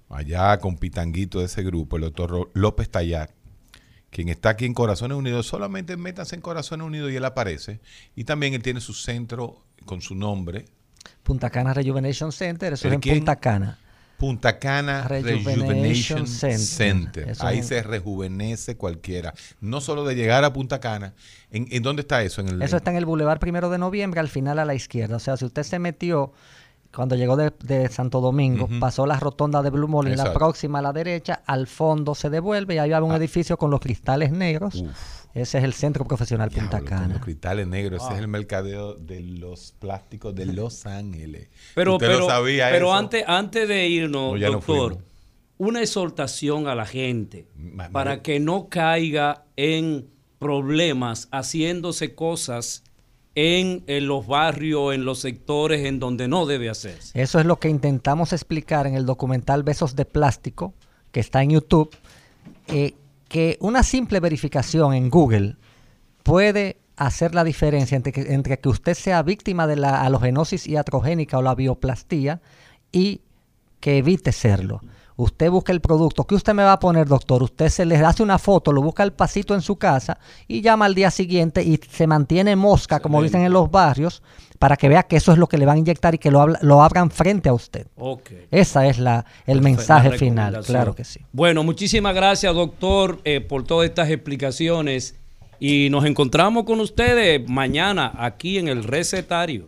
allá con Pitanguito de ese grupo, el doctor López Tayac, quien está aquí en Corazones Unidos. Solamente métanse en Corazones Unidos y él aparece. Y también él tiene su centro con su nombre, Punta Cana Rejuvenation Center, eso ¿El es en quién? Punta Cana. Punta Cana Rejuvenation Rejuvenation Center. Center. Ahí es se rejuvenece cualquiera. No solo de llegar a Punta Cana. ¿En, en dónde está eso? En el, Eso está en el Boulevard Primero de Noviembre, al final a la izquierda. O sea, si usted se metió cuando llegó de, de Santo Domingo, pasó la rotonda de Blue Mall y la próxima a la derecha, al fondo se devuelve y ahí va un edificio con los cristales negros. Ese es el Centro Profesional Punta Cana. los cristales negros. Ese es el mercadeo de los plásticos de Los Ángeles. Pero, Usted pero, lo sabía pero eso. antes, antes de irnos, No, ya no doctor, una exhortación a la gente Ma- para que no caiga en problemas haciéndose cosas en, en los barrios, en los sectores en donde no debe hacerse. Eso es lo que intentamos explicar en el documental Besos de Plástico, que está en YouTube, eh, que una simple verificación en Google puede hacer la diferencia entre que, entre que usted sea víctima de la halogenosis iatrogénica o la bioplastía y que evite serlo. Usted busca el producto. ¿Qué usted me va a poner, doctor? Usted se le hace una foto, lo busca al pasito en su casa y llama al día siguiente y se mantiene mosca, como dicen en los barrios, para que vea que eso es lo que le van a inyectar y que lo, habla- lo abran frente a usted. Ok. Esa es la, el La mensaje final, claro que sí. Bueno, muchísimas gracias, doctor, eh, por todas estas explicaciones. Y nos encontramos con ustedes mañana aquí en el recetario.